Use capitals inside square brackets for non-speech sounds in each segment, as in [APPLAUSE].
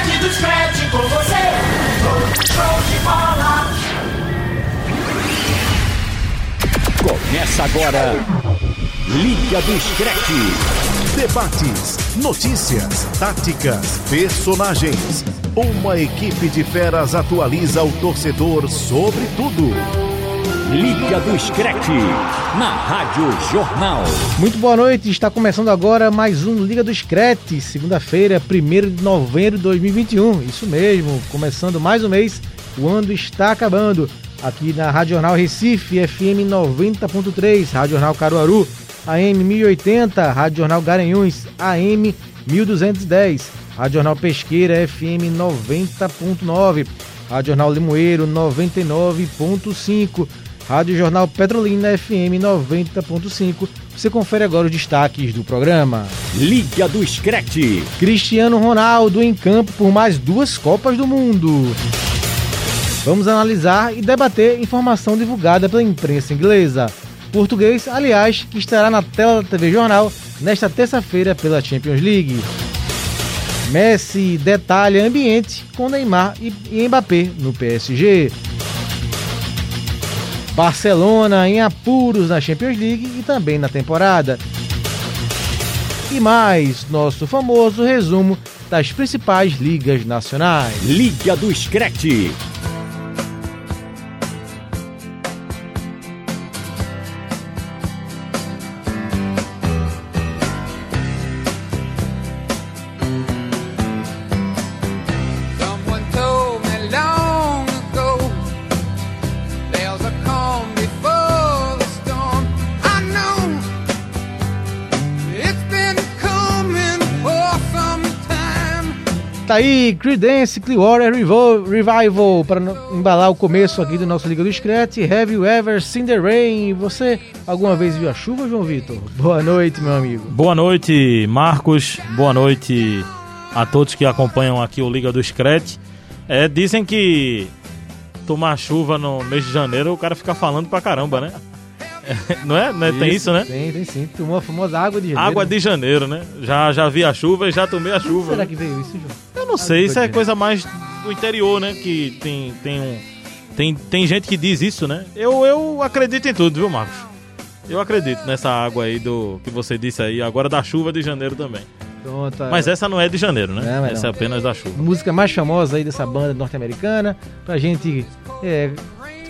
Scratch do Scratch com você. Show de bola. Começa agora. Liga do Screte. Debates, notícias, táticas, personagens. Uma equipe de feras atualiza o torcedor sobre tudo. Liga do Screte. Na Rádio Jornal. Muito boa noite, está começando agora mais um Liga do Screte, segunda-feira, 1 de novembro de 2021. Isso mesmo, começando mais um mês, o ano está acabando. Aqui na Rádio Jornal Recife, FM 90.3, Rádio Jornal Caruaru, AM 1080, Rádio Jornal Garanhuns, AM 1210, Rádio Jornal Pesqueira, FM 90.9, Rádio Jornal Limoeiro 99.5, Rádio Jornal Petrolina, FM 90.5. Você confere agora os destaques do programa. Liga do Screte. Cristiano Ronaldo em campo por mais duas Copas do Mundo. Vamos analisar e debater informação divulgada pela imprensa inglesa. Português, aliás, que estará na tela da TV Jornal nesta terça-feira pela Champions League. Messi detalha ambiente com Neymar e Mbappé no PSG. Barcelona em apuros na Champions League e também na temporada. E mais, nosso famoso resumo das principais ligas nacionais. Liga do Screte. Tá aí, Creedence Clearwater Revival para embalar o começo aqui do nosso Liga do Scratch. Have you ever seen the rain? Você alguma vez viu a chuva, João Vitor? Boa noite, meu amigo. Boa noite, Marcos. Boa noite a todos que acompanham aqui o Liga do Screte. É, dizem que tomar chuva no mês de janeiro o cara fica falando pra caramba, né? [LAUGHS] Não é? Não é? Tem isso, né? Tem, tem sim. Tomou a famosa água de janeiro. Água de janeiro, né? Já, já vi a chuva e já tomei a chuva. Será né? que veio isso, João? Eu não sei, isso é coisa mais do interior, né? Que tem, tem um. Tem, tem gente que diz isso, né? Eu, eu acredito em tudo, viu, Marcos? Eu acredito nessa água aí do que você disse aí, agora da chuva de janeiro também. Pronto. Mas essa não é de janeiro, né? Não, essa não. é apenas da chuva. música mais famosa aí dessa banda norte-americana, pra gente, é,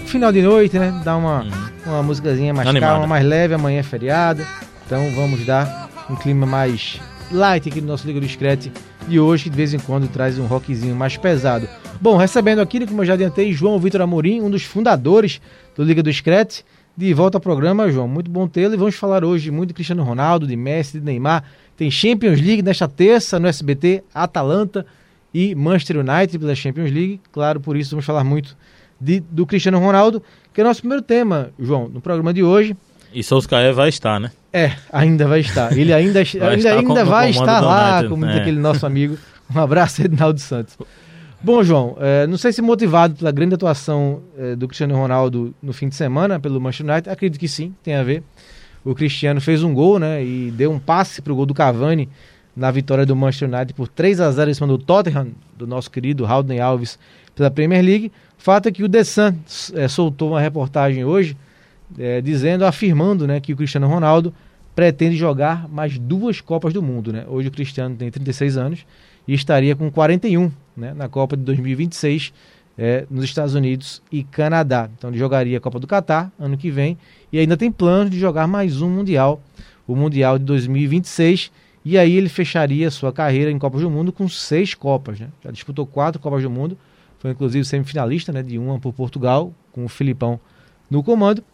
final de noite, né, dar uma, uma musicazinha mais Animada. calma, mais leve, amanhã é feriado, então vamos dar um clima mais light aqui no nosso Liga do Screte de hoje, de vez em quando traz um rockzinho mais pesado. Bom, recebendo aqui, como eu já adiantei, João Vitor Amorim, um dos fundadores do Liga do Screte, de volta ao programa, João, muito bom tê-lo, e vamos falar hoje muito de Cristiano Ronaldo, de Messi, de Neymar, tem Champions League nesta terça no SBT, Atalanta, e Manchester United pela Champions League. Claro, por isso vamos falar muito de- do Cristiano Ronaldo, que é o nosso primeiro tema, João, no programa de hoje. E Solskjaer vai estar, né? É, ainda vai estar. Ele ainda, [LAUGHS] ainda, estar ainda no vai estar lá, United, como diz é. aquele nosso amigo. [LAUGHS] Um abraço, Edinaldo Santos. Bom, João, eh, não sei se motivado pela grande atuação eh, do Cristiano Ronaldo no fim de semana pelo Manchester United, acredito que sim, tem a ver. O Cristiano fez um gol, né, e deu um passe para o gol do Cavani na vitória do Manchester United por 3 a 0 em cima do Tottenham, do nosso querido Haldane Alves, pela Premier League. Fato é que o The Sun eh, soltou uma reportagem hoje eh, dizendo, afirmando, né, que o Cristiano Ronaldo pretende jogar mais duas Copas do Mundo, né? Hoje o Cristiano tem 36 anos e estaria com 41, né, na Copa de 2026 eh, nos Estados Unidos e Canadá. Então ele jogaria a Copa do Catar ano que vem e ainda tem planos de jogar mais um Mundial, o Mundial de 2026, e aí ele fecharia sua carreira em Copas do Mundo com seis Copas, né? Já disputou quatro Copas do Mundo, foi inclusive semifinalista, né, de uma por Portugal, com o Filipão no comando.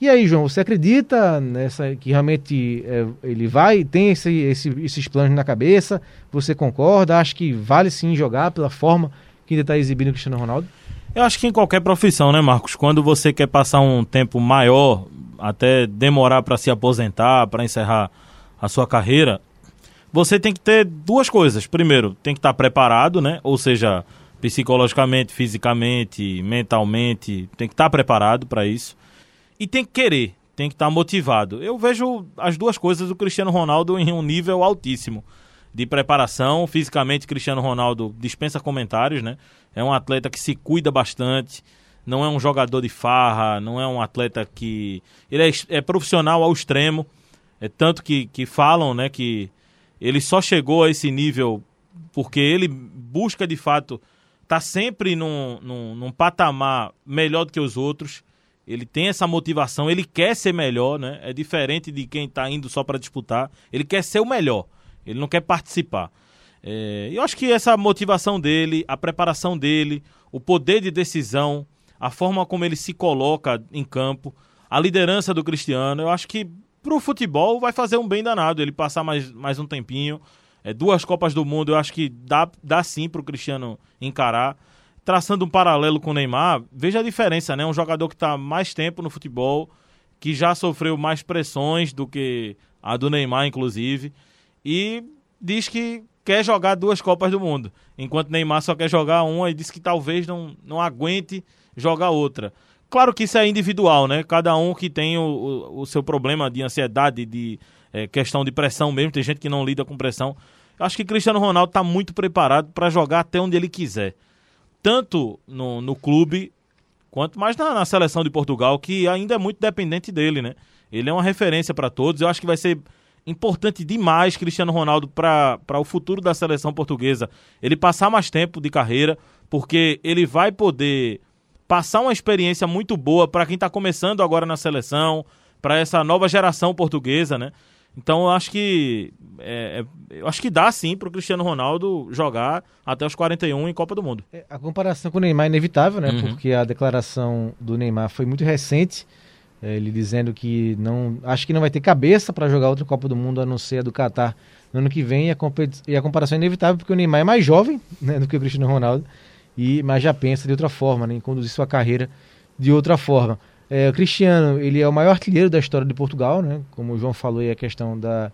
E aí, João, você acredita nessa que realmente é, ele vai, tem esse, esse- esses planos na cabeça? Você concorda? Acha que vale sim jogar pela forma que ainda está exibindo o Cristiano Ronaldo? Eu acho que em qualquer profissão, né, Marcos? Quando você quer passar um tempo maior, até demorar para se aposentar, para encerrar a sua carreira, você tem que ter duas coisas. Primeiro, tem que estar preparado, né? Ou seja, psicologicamente, fisicamente, mentalmente, tem que estar preparado para isso. E tem que querer, tem que estar motivado. Eu vejo as duas coisas do Cristiano Ronaldo em um nível altíssimo. de preparação. Fisicamente, Cristiano Ronaldo dispensa comentários, né? É um atleta que se cuida bastante, não é um jogador de farra, não é um atleta que. Ele é, é profissional ao extremo. É tanto que, que falam, né, que ele só chegou a esse nível porque ele busca de fato tá sempre num, num, num patamar melhor do que os outros. Ele tem essa motivação, ele quer ser melhor, né? É diferente de quem tá indo só para disputar. Ele quer ser o melhor, ele não quer participar. É, eu acho que essa motivação dele, a preparação dele, o poder de decisão, a forma como ele se coloca em campo, a liderança do Cristiano, eu acho que pro futebol vai fazer um bem danado ele passar mais, mais um tempinho. É, duas Copas do Mundo, eu acho que dá, dá sim pro Cristiano encarar. Traçando um paralelo com o Neymar, veja a diferença, né? Um jogador que está mais tempo no futebol, que já sofreu mais pressões do que a do Neymar, inclusive, e diz que quer jogar duas Copas do Mundo, enquanto Neymar só quer jogar uma e diz que talvez não, não aguente jogar outra. Claro que isso é individual, né? Cada um que tem o, o, o seu problema de ansiedade, de é, questão de pressão mesmo, tem gente que não lida com pressão. Acho que Cristiano Ronaldo está muito preparado para jogar até onde ele quiser. Tanto no, no clube, quanto mais na, na seleção de Portugal, que ainda é muito dependente dele, né? Ele é uma referência para todos. Eu acho que vai ser importante demais Cristiano Ronaldo para o futuro da seleção portuguesa. Ele passar mais tempo de carreira, porque ele vai poder passar uma experiência muito boa para quem está começando agora na seleção, para essa nova geração portuguesa, né? Então eu acho que é, é, eu acho que dá sim para o Cristiano Ronaldo jogar até os 41 em Copa do Mundo. É, A comparação com o Neymar é inevitável, né? Uhum. Porque a declaração do Neymar foi muito recente. é, Ele dizendo que não. Acho que não vai ter cabeça para jogar outra Copa do Mundo a não ser a do Catar no ano que vem. E a, e a comparação é inevitável porque o Neymar é mais jovem [LAUGHS] né, do que o Cristiano Ronaldo. E, mas já pensa de outra forma, né, em conduzir sua carreira de outra forma. É, o Cristiano, ele é o maior artilheiro da história de Portugal, né? Como o João falou aí, a questão da,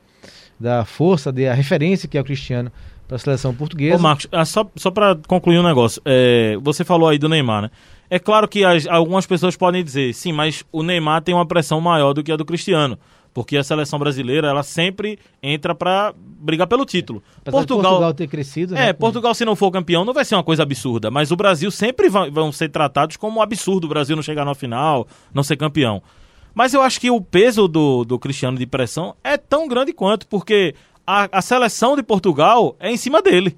da força, da referência que é o Cristiano para a seleção portuguesa. Ô Marcos, ah, só, só para concluir um negócio, é, você falou aí do Neymar, né? É claro que as- algumas pessoas podem dizer, sim, mas o Neymar tem uma pressão maior do que a do Cristiano, porque a seleção brasileira ela sempre entra para brigar pelo título. Apesar de Portugal ter crescido, né? É, Portugal se não for campeão não vai ser uma coisa absurda, mas o Brasil sempre va- vão ser tratados como um absurdo o Brasil não chegar na final, não ser campeão. Mas eu acho que o peso do, do Cristiano de pressão é tão grande quanto, porque a, a seleção de Portugal é em cima dele.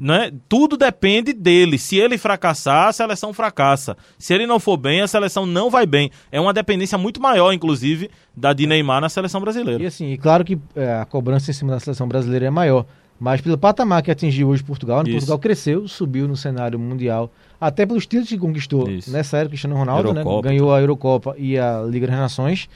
Né? Tudo depende dele. Se ele fracassar, a seleção fracassa. Se ele não for bem, a seleção não vai bem. É uma dependência muito maior, inclusive, da de Neymar na seleção brasileira. E assim, e claro que é, a cobrança em cima da seleção brasileira é maior, mas pelo patamar que atingiu hoje Portugal, né? Isso. Portugal cresceu, subiu no cenário mundial, até pelos títulos que conquistou Isso. nessa era Cristiano Ronaldo, né? Eurocopa. ganhou a Eurocopa e a Liga das Nações.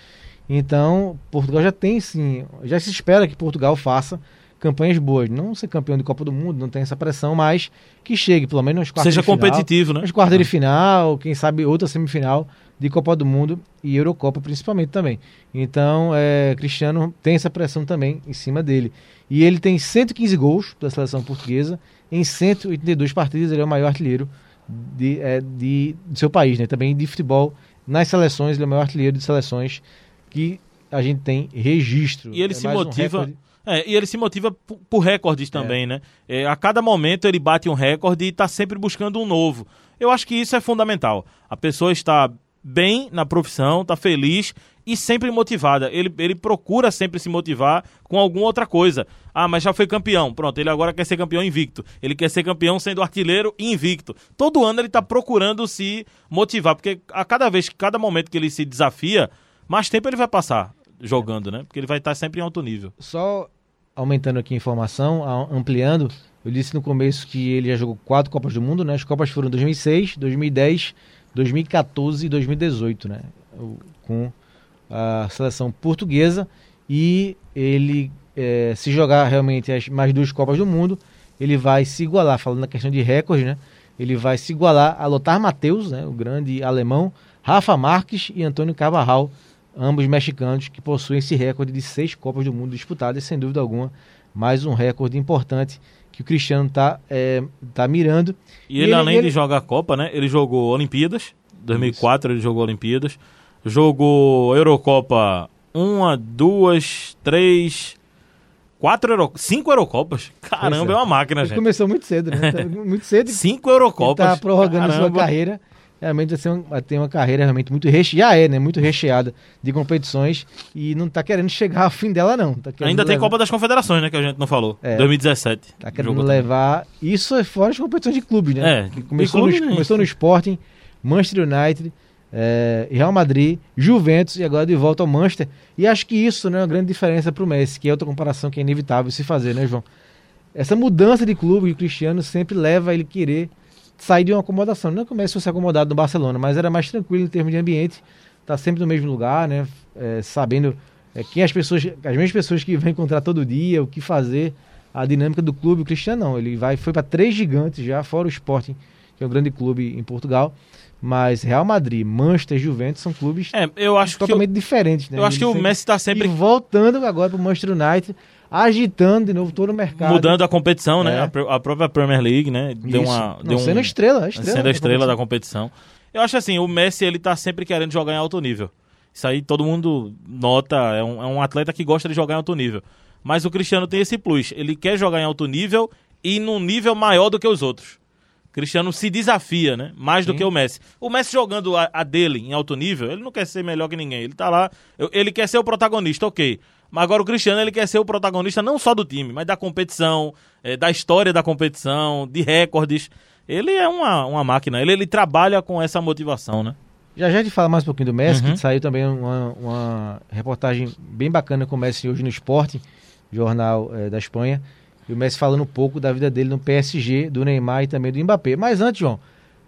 Então, Portugal já tem sim, já se espera que Portugal faça campanhas boas, não ser campeão de Copa do Mundo, não tem essa pressão, mas que chegue pelo menos Seja de final, competitivo, né? nas quartas de final, quem sabe outra semifinal de Copa do Mundo e Eurocopa principalmente também. Então, é, Cristiano tem essa pressão também em cima dele. E ele tem 115 gols da seleção portuguesa em 182 partidas, ele é o maior artilheiro de, é, de, do seu país, né? Também de futebol nas seleções, ele é o maior artilheiro de seleções que a gente tem registro. E ele É se um motiva. recorde. É, e ele se motiva por, por recordes também, né? É, a cada momento ele bate um recorde e está sempre buscando um novo. Eu acho que isso é fundamental. A pessoa está bem na profissão, está feliz e sempre motivada. Ele, ele procura sempre se motivar com alguma outra coisa. Ah, mas já foi campeão. Pronto, ele agora quer ser campeão invicto. Ele quer ser campeão sendo artilheiro e invicto. Todo ano ele está procurando se motivar, porque a cada vez, cada momento que ele se desafia, mais tempo ele vai passar jogando, né? Porque ele vai estar sempre em alto nível. Só aumentando aqui a informação, ampliando, eu disse no começo que ele já jogou quatro Copas do Mundo, né? As Copas foram 2006, 2010, 2014 e 2018, né? Com a seleção portuguesa e ele, eh, se jogar realmente as mais duas Copas do Mundo, ele vai se igualar, falando na questão de recorde, né? Ele vai se igualar a Lothar Matheus, né? O grande alemão, Rafa Marques e Antônio Carvajal, ambos mexicanos que possuem esse recorde de seis Copas do Mundo disputadas, sem dúvida alguma, mais um recorde importante que o Cristiano está tá mirando. E ele, além de jogar a Copa, né? Ele jogou Olimpíadas. 2004 ele jogou Olimpíadas. Jogou Eurocopa uma, duas, três, quatro Euro... cinco Eurocopas. Caramba, Pois é. é. uma máquina, Ele gente. começou muito cedo, né? [LAUGHS] Muito cedo. Cinco Ele Eurocopas. tá prorrogando a sua Caramba. carreira. Realmente vai, ser um- vai ter uma carreira realmente muito recheada, já é, né? Muito recheada de competições e não tá querendo chegar ao fim dela, não. Tá Ainda tem levar- Copa das Confederações, né? Que a gente não falou. É. 2017. Tá querendo Jogou também. levar. Isso é fora de competições de clubes, né? É, começou, clube, no, né? começou no Sporting, Manchester United, é, Real Madrid, Juventus e agora de volta ao Manchester. E acho que isso né, é uma grande diferença pro Messi, que é outra comparação que é inevitável se fazer, né, João? Essa mudança de clube que o Cristiano sempre leva a ele querer sair de uma acomodação. Não é que o Messi fosse acomodado no Barcelona, mas era mais tranquilo em termos de ambiente, tá sempre no mesmo lugar, né? É, sabendo é, quem as pessoas, as mesmas pessoas que vão encontrar todo dia, o que fazer, a dinâmica do clube. O Cristiano não, ele vai foi para três gigantes já, fora o Sporting, que é um grande clube em Portugal. Mas Real Madrid, Manchester Juventus são clubes É, eu acho que. o- totalmente diferentes, né? Eu acho que o Messi tá sempre E voltando agora pro Manchester United, agitando de novo todo o mercado. mudando a competição, né? É. A, pr- a própria Premier League, né? Deu Isso. uma. Não, deu sendo um, a estrela, a estrela. sendo a estrela da competição. competição. Eu acho assim, o Messi ele tá sempre querendo jogar em alto nível. Isso aí todo mundo nota, é um, é um atleta que gosta de jogar em alto nível. Mas o Cristiano tem esse plus, ele quer jogar em alto nível e num nível maior do que os outros. Cristiano se desafia, né? Mais do Sim. que o Messi. O Messi jogando a, a dele em alto nível, ele não quer ser melhor que ninguém. Ele tá lá, ele quer ser o protagonista, ok. Mas agora o Cristiano ele quer ser o protagonista não só do time, mas da competição, eh, da história da competição, de recordes. Ele é uma, uma máquina, ele, ele trabalha com essa motivação, né? Já já de falar mais um pouquinho do Messi, Uhum. que saiu também uma, uma reportagem bem bacana com o Messi hoje no Esporte, jornal eh, da Espanha. E o Messi falando um pouco da vida dele no PSG, do Neymar e também do Mbappé. Mas antes, João,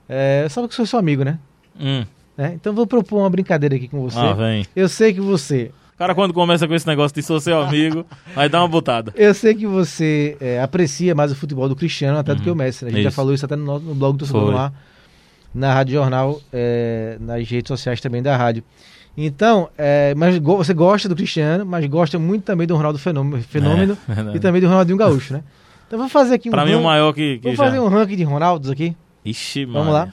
eh, sabe que sou seu amigo, né? Hum. Né? Então vou propor uma brincadeira aqui com você. Ah, vem. eu sei que você cara quando começa com esse negócio de sou seu amigo, vai dar uma botada. Eu sei que você é, aprecia mais o futebol do Cristiano até do que o Messi. né? A gente já Isso. falou isso até no, no- blog do Torcedor Ar, na Rádio Jornal, é, nas redes sociais também da rádio. Então, é, mas go- você gosta do Cristiano, mas gosta muito também do Ronaldo Fenômeno, fenômeno É, [LAUGHS] verdade. e também do Ronaldinho Gaúcho, né? Então vamos fazer aqui um Pra mim o maior que, que Vamos já... fazer um ranking de Ronaldos aqui. Ixi, Vamos Maria. lá.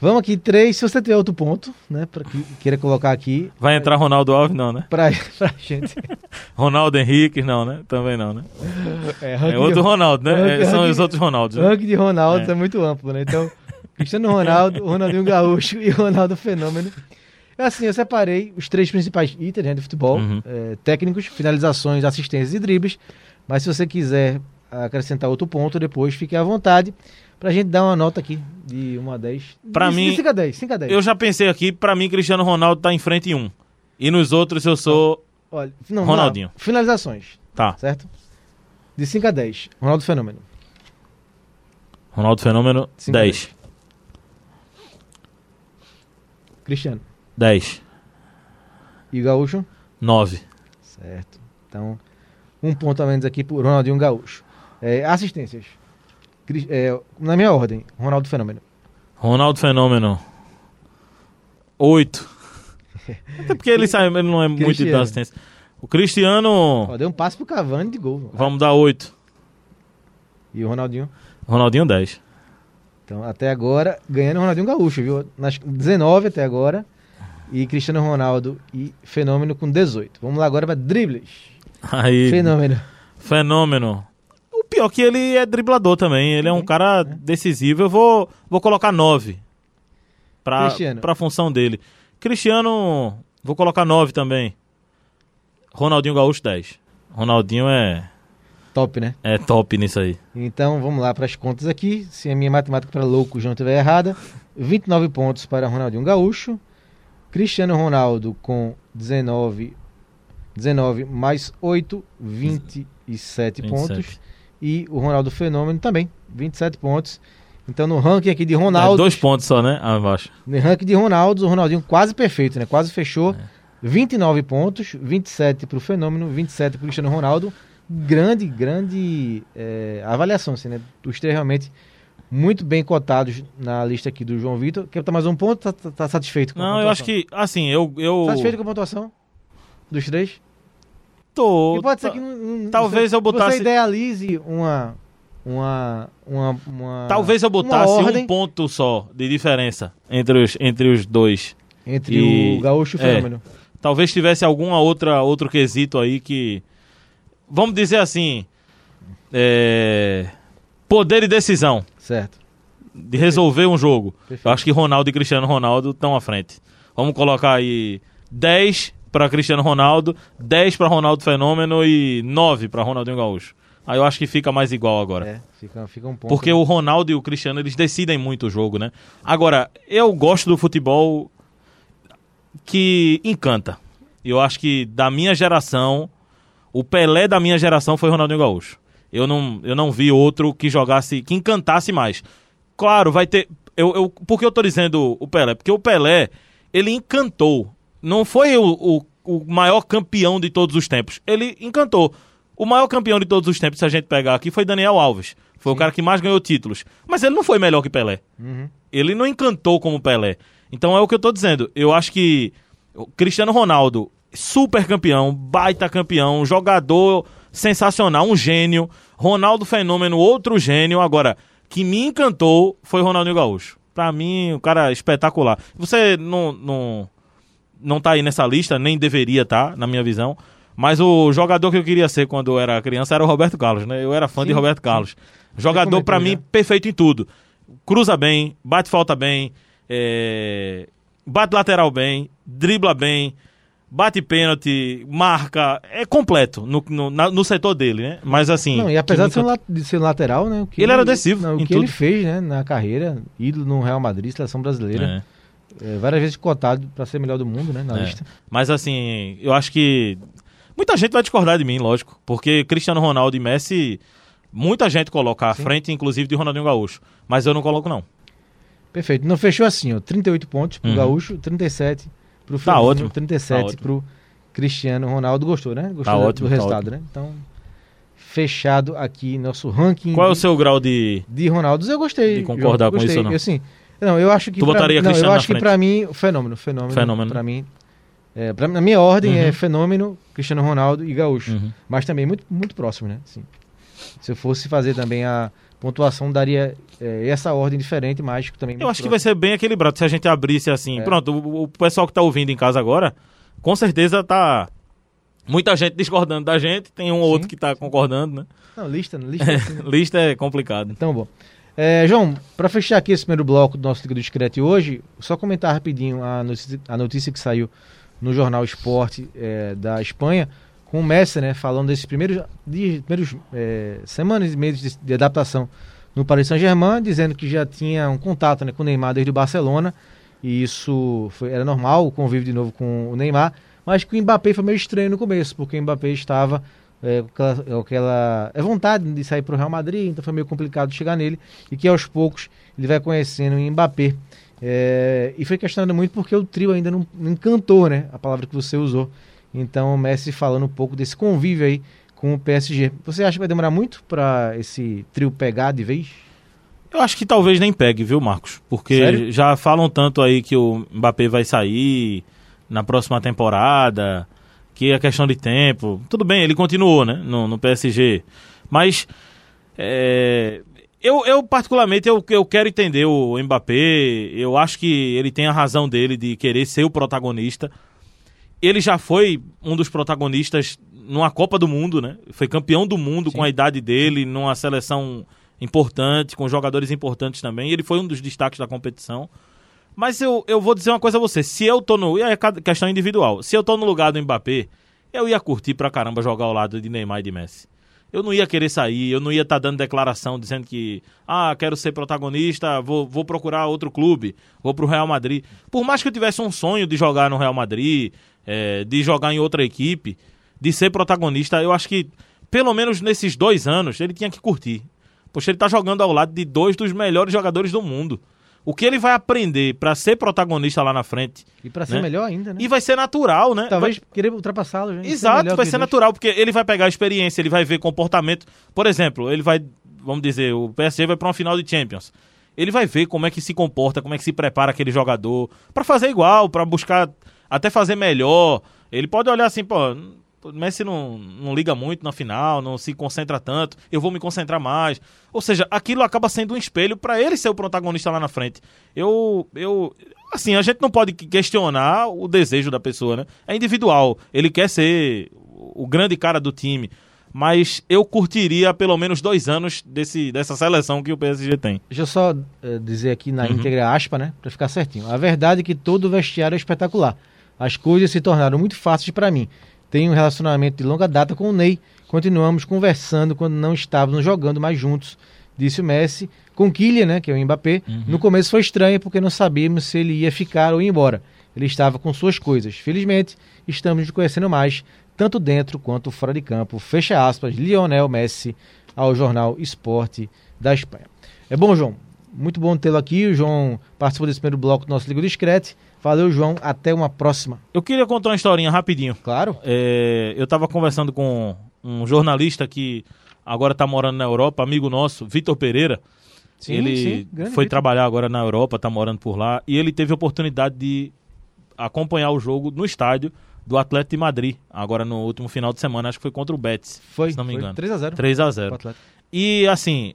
Vamos aqui, três. Se você tiver outro ponto, né, para que queira colocar aqui Vai entrar Ronaldo Alves, não, né? pra, [LAUGHS] pra gente. Ronaldo Henrique, não, né? Também não, né? É, É outro Ronaldo, né? ranking- É, são ranking- os outros Ronaldos. O né? ranking de Ronaldo é. É. muito amplo, né? Então, Cristiano Ronaldo, Ronaldinho Gaúcho e Ronaldo Fenômeno. É Assim, eu separei os três principais itens né, de futebol: Uhum. é, técnicos, finalizações, assistências e dribles. Mas se você quiser acrescentar outro ponto depois, fique à vontade pra gente dar uma nota aqui de 1 a 10. Pra de, mim- De 5 a 10. 5 a 10. Eu já pensei aqui, pra mim, Cristiano Ronaldo tá em frente em um. E nos outros eu sou. Olha, não, Ronaldinho. não, finalizações, Tá. certo? De 5 a 10. Ronaldo Fenômeno. Ronaldo Fenômeno, Cinco a 10. Cristiano. 10. E Gaúcho? 9. Certo. Então, um ponto a menos aqui por Ronaldinho Gaúcho. É, assistências. É, na minha ordem, Ronaldo Fenômeno. Ronaldo Fenômeno, 8. [LAUGHS] Até porque ele, sai, ele não é muito de dar assistência. O Cristiano, Ó, deu um passe pro Cavani de gol. vamos dar 8. E o Ronaldinho. Ronaldinho, 10. Então, até agora, ganhando o Ronaldinho Gaúcho, viu? Nas 19 até agora. E Cristiano Ronaldo e Fenômeno com 18. Vamos lá agora para dribles. Aí, Fenômeno. Fenômeno. Pior é que ele é driblador também. Ele é um cara decisivo. Eu vou, vou colocar 9 pra, Cristiano. pra função dele. Cristiano, vou colocar 9 também. Ronaldinho Gaúcho, 10. Ronaldinho é, Top, né? é top nisso aí. Então, vamos lá para as contas aqui. Se a minha matemática para louco não estiver errada, 29 pontos para Ronaldinho Gaúcho. Cristiano Ronaldo com 19, 19 mais 8, 27, 27. pontos. E o Ronaldo Fenômeno também, 27 pontos. Então, no ranking aqui de É, Ronaldo, dois pontos só, né? Abaixo. no ranking de Ronaldo, o Ronaldinho quase perfeito, né? Quase fechou. É. 29 pontos, 27 para o Fenômeno, 27 para o Cristiano Ronaldo. Grande, grande é, avaliação, assim, né? Os três realmente muito bem cotados na lista aqui do João Vitor. Quer botar mais um ponto? Tá, tá- tá satisfeito com a Não, eu acho pontuação? que, assim, eu. eu Satisfeito com a pontuação? Dos três? E pode ser tá- que não- talvez você, eu botasse- Você idealize uma. Uma. Uma. uma Talvez eu botasse um ponto só de diferença entre os, entre os dois. Entre e- o Gaúcho e o é. Fenômeno. Talvez tivesse alguma outra outro quesito aí que vamos dizer assim, é, poder de decisão, Certo. de resolver um jogo. Perfeito. Eu acho que Ronaldo e Cristiano Ronaldo estão à frente. Vamos colocar aí 10 para Cristiano Ronaldo, 10 para Ronaldo Fenômeno e 9 para Ronaldinho Gaúcho. Aí eu acho que fica mais igual agora. É, fica, fica um ponto. Porque o Ronaldo e o Cristiano, eles decidem muito o jogo, né? Agora, eu gosto do futebol que encanta. Eu acho que da minha geração, o Pelé da minha geração foi Ronaldinho Gaúcho. Eu não, eu não vi outro que jogasse, que encantasse mais. Claro, vai ter. Eu, eu, por que eu tô dizendo o Pelé? Porque o Pelé, ele encantou. Não foi o, o, o maior campeão de todos os tempos. Ele encantou. O maior campeão de todos os tempos, se a gente pegar aqui, foi Daniel Alves. Foi o cara que mais ganhou títulos. Mas ele não foi melhor que Pelé. Uhum. Ele não encantou como Pelé. Então é o que eu tô dizendo. Eu acho que o Cristiano Ronaldo, super campeão, baita campeão, jogador sensacional, um gênio. Ronaldo Fenômeno, outro gênio. Agora, que me encantou foi Ronaldinho Gaúcho. Pra mim, o cara é espetacular. Você não, não, não tá aí nessa lista, nem deveria estar, na minha visão. Mas o jogador que eu queria ser quando eu era criança era o Roberto Carlos, né? Eu era fã de Sim, Roberto Carlos. Jogador, pra comentou mim, perfeito em tudo. Cruza bem, bate falta bem, é, bate lateral bem, dribla bem, bate pênalti, marca. É completo no, no, na- no setor dele, né? Mas assim. Não, e apesar de ser, um, de ser lateral, né? O que Ele era decisivo não, o que ele tudo. fez, né, na carreira, ídolo no Real Madrid, seleção brasileira. É. É, várias vezes cotado pra ser melhor do mundo, né? Na É. lista. Mas assim, eu acho que muita gente vai discordar de mim, lógico, porque Cristiano Ronaldo e Messi, muita gente coloca à Sim. frente, inclusive de Ronaldinho Gaúcho, mas eu não coloco não. Perfeito. Não fechou assim, ó. 38 pontos pro Uhum. Gaúcho, 37 pro Tá Fenômeno, ótimo. 37 Tá ótimo. pro Cristiano Ronaldo. Gostou, né? Gostou Tá da- ótimo, do tá resultado, né? Então, fechado aqui nosso ranking Qual é o seu grau de de Ronaldos. Eu gostei. De concordar João, com gostei. isso ou não? Eu, assim, não, eu acho que Tu pra- botaria não, Cristiano eu acho que pra mim, fenômeno, fenômeno, Fenômeno. Pra mim, é, pra, na minha ordem é Uhum. fenômeno, Cristiano Ronaldo e Gaúcho. Uhum. Mas também muito, muito próximo, né? Assim, se eu fosse fazer também a pontuação, daria é, essa ordem diferente, mas também Eu acho que vai ser bem equilibrado se a gente abrisse assim. É. Pronto, o, o pessoal que tá ouvindo em casa agora, com certeza tá muita gente discordando da gente, tem um ou outro que tá concordando, né? Não, lista, lista. [LAUGHS] Lista é complicado. Então, bom. É, João, para fechar aqui esse primeiro bloco do nosso Liga do Discreto hoje, só comentar rapidinho a notícia, a notícia que saiu no jornal Esporte é, da Espanha, com o Messi, né, falando desses primeiros, primeiros é, semanas e meses de, de adaptação no Paris Saint-Germain, dizendo que já tinha um contato né, com o Neymar desde o Barcelona, e isso foi, era normal, o convívio de novo com o Neymar, mas que o Mbappé foi meio estranho no começo, porque o Mbappé estava é, aquela, aquela é vontade de sair para o Real Madrid, então foi meio complicado chegar nele, e que aos poucos ele vai conhecendo o Mbappé. É, e foi questionado muito porque o trio ainda não, não encantou, né? A palavra que você usou. Então o Messi falando um pouco desse convívio aí com o PSG. Você acha que vai demorar muito para esse trio pegar de vez? Eu acho que talvez nem pegue, viu, Marcos? Porque Sério? já falam tanto aí que o Mbappé vai sair na próxima temporada, que é questão de tempo. Tudo bem, ele continuou, né, no, no PSG. Mas é, eu, eu, particularmente, eu, eu quero entender o Mbappé. Eu acho que ele tem a razão dele de querer ser o protagonista. Ele já foi um dos protagonistas numa Copa do Mundo, né? Foi campeão do mundo com a idade dele, numa seleção importante, com jogadores importantes também. Ele foi um dos destaques da competição. Mas eu, eu vou dizer uma coisa a você. Se eu tô no. E é questão individual. Se eu tô no lugar do Mbappé, eu ia curtir pra caramba jogar ao lado de Neymar e de Messi. Eu não ia querer sair, eu não ia estar dando declaração dizendo que, ah, quero ser protagonista, vou, vou procurar outro clube, vou pro Real Madrid. Por mais que eu tivesse um sonho de jogar no Real Madrid, eh, de jogar em outra equipe, de ser protagonista, eu acho que, pelo menos nesses dois anos, ele tinha que curtir. Poxa, ele tá jogando ao lado de dois dos melhores jogadores do mundo. O que ele vai aprender pra ser protagonista lá na frente? E para ser Né? melhor ainda, né? E vai ser natural, né? Talvez Vai- querer ultrapassá-lo. e Exato, melhor vai ser eles. natural, porque ele vai pegar a experiência, ele vai ver comportamento. Por exemplo, ele vai, vamos dizer, o PSG vai pra uma final de Champions. Ele vai ver como é que se comporta, como é que se prepara aquele jogador pra fazer igual, pra buscar até fazer melhor. Ele pode olhar assim, pô, o Messi não, não liga muito na final, não se concentra tanto, eu vou me concentrar mais. Ou seja, aquilo acaba sendo um espelho pra ele ser o protagonista lá na frente. Eu, eu, assim, a gente não pode questionar o desejo da pessoa, né? É individual. Ele quer ser o grande cara do time. mas eu curtiria pelo menos dois anos desse, dessa seleção que o PSG tem. Deixa eu só eh, dizer aqui na Uhum. íntegra aspa, né? Pra ficar certinho. A verdade é que todo o vestiário é espetacular. As coisas se tornaram muito fáceis para mim. Tenho um relacionamento de longa data com o Ney. Continuamos conversando quando não estávamos jogando mais juntos, disse o Messi. Com Kylian, né, que é o Mbappé, no começo foi estranho porque não sabíamos se ele ia ficar ou ir embora. Ele estava com suas coisas. Felizmente, estamos nos conhecendo mais, tanto dentro quanto fora de campo. Fecha aspas, Lionel Messi ao jornal Esporte da Espanha. É bom, João. Muito bom tê-lo aqui. O João participou desse primeiro bloco do nosso Liga Discrete. Valeu, João. Até uma próxima. Eu queria contar uma historinha rapidinho. Claro. É, eu estava conversando com um jornalista que agora está morando na Europa, amigo nosso, Vitor Pereira. Sim, ele sim, foi Vitor. trabalhar agora na Europa, está morando por lá, e ele teve a oportunidade de acompanhar o jogo no estádio do Atlético de Madrid, agora no último final de semana, acho que foi contra o Betis, Foi, se não me foi engano. 3 a 0 3 a pro 0 Atlético. E assim,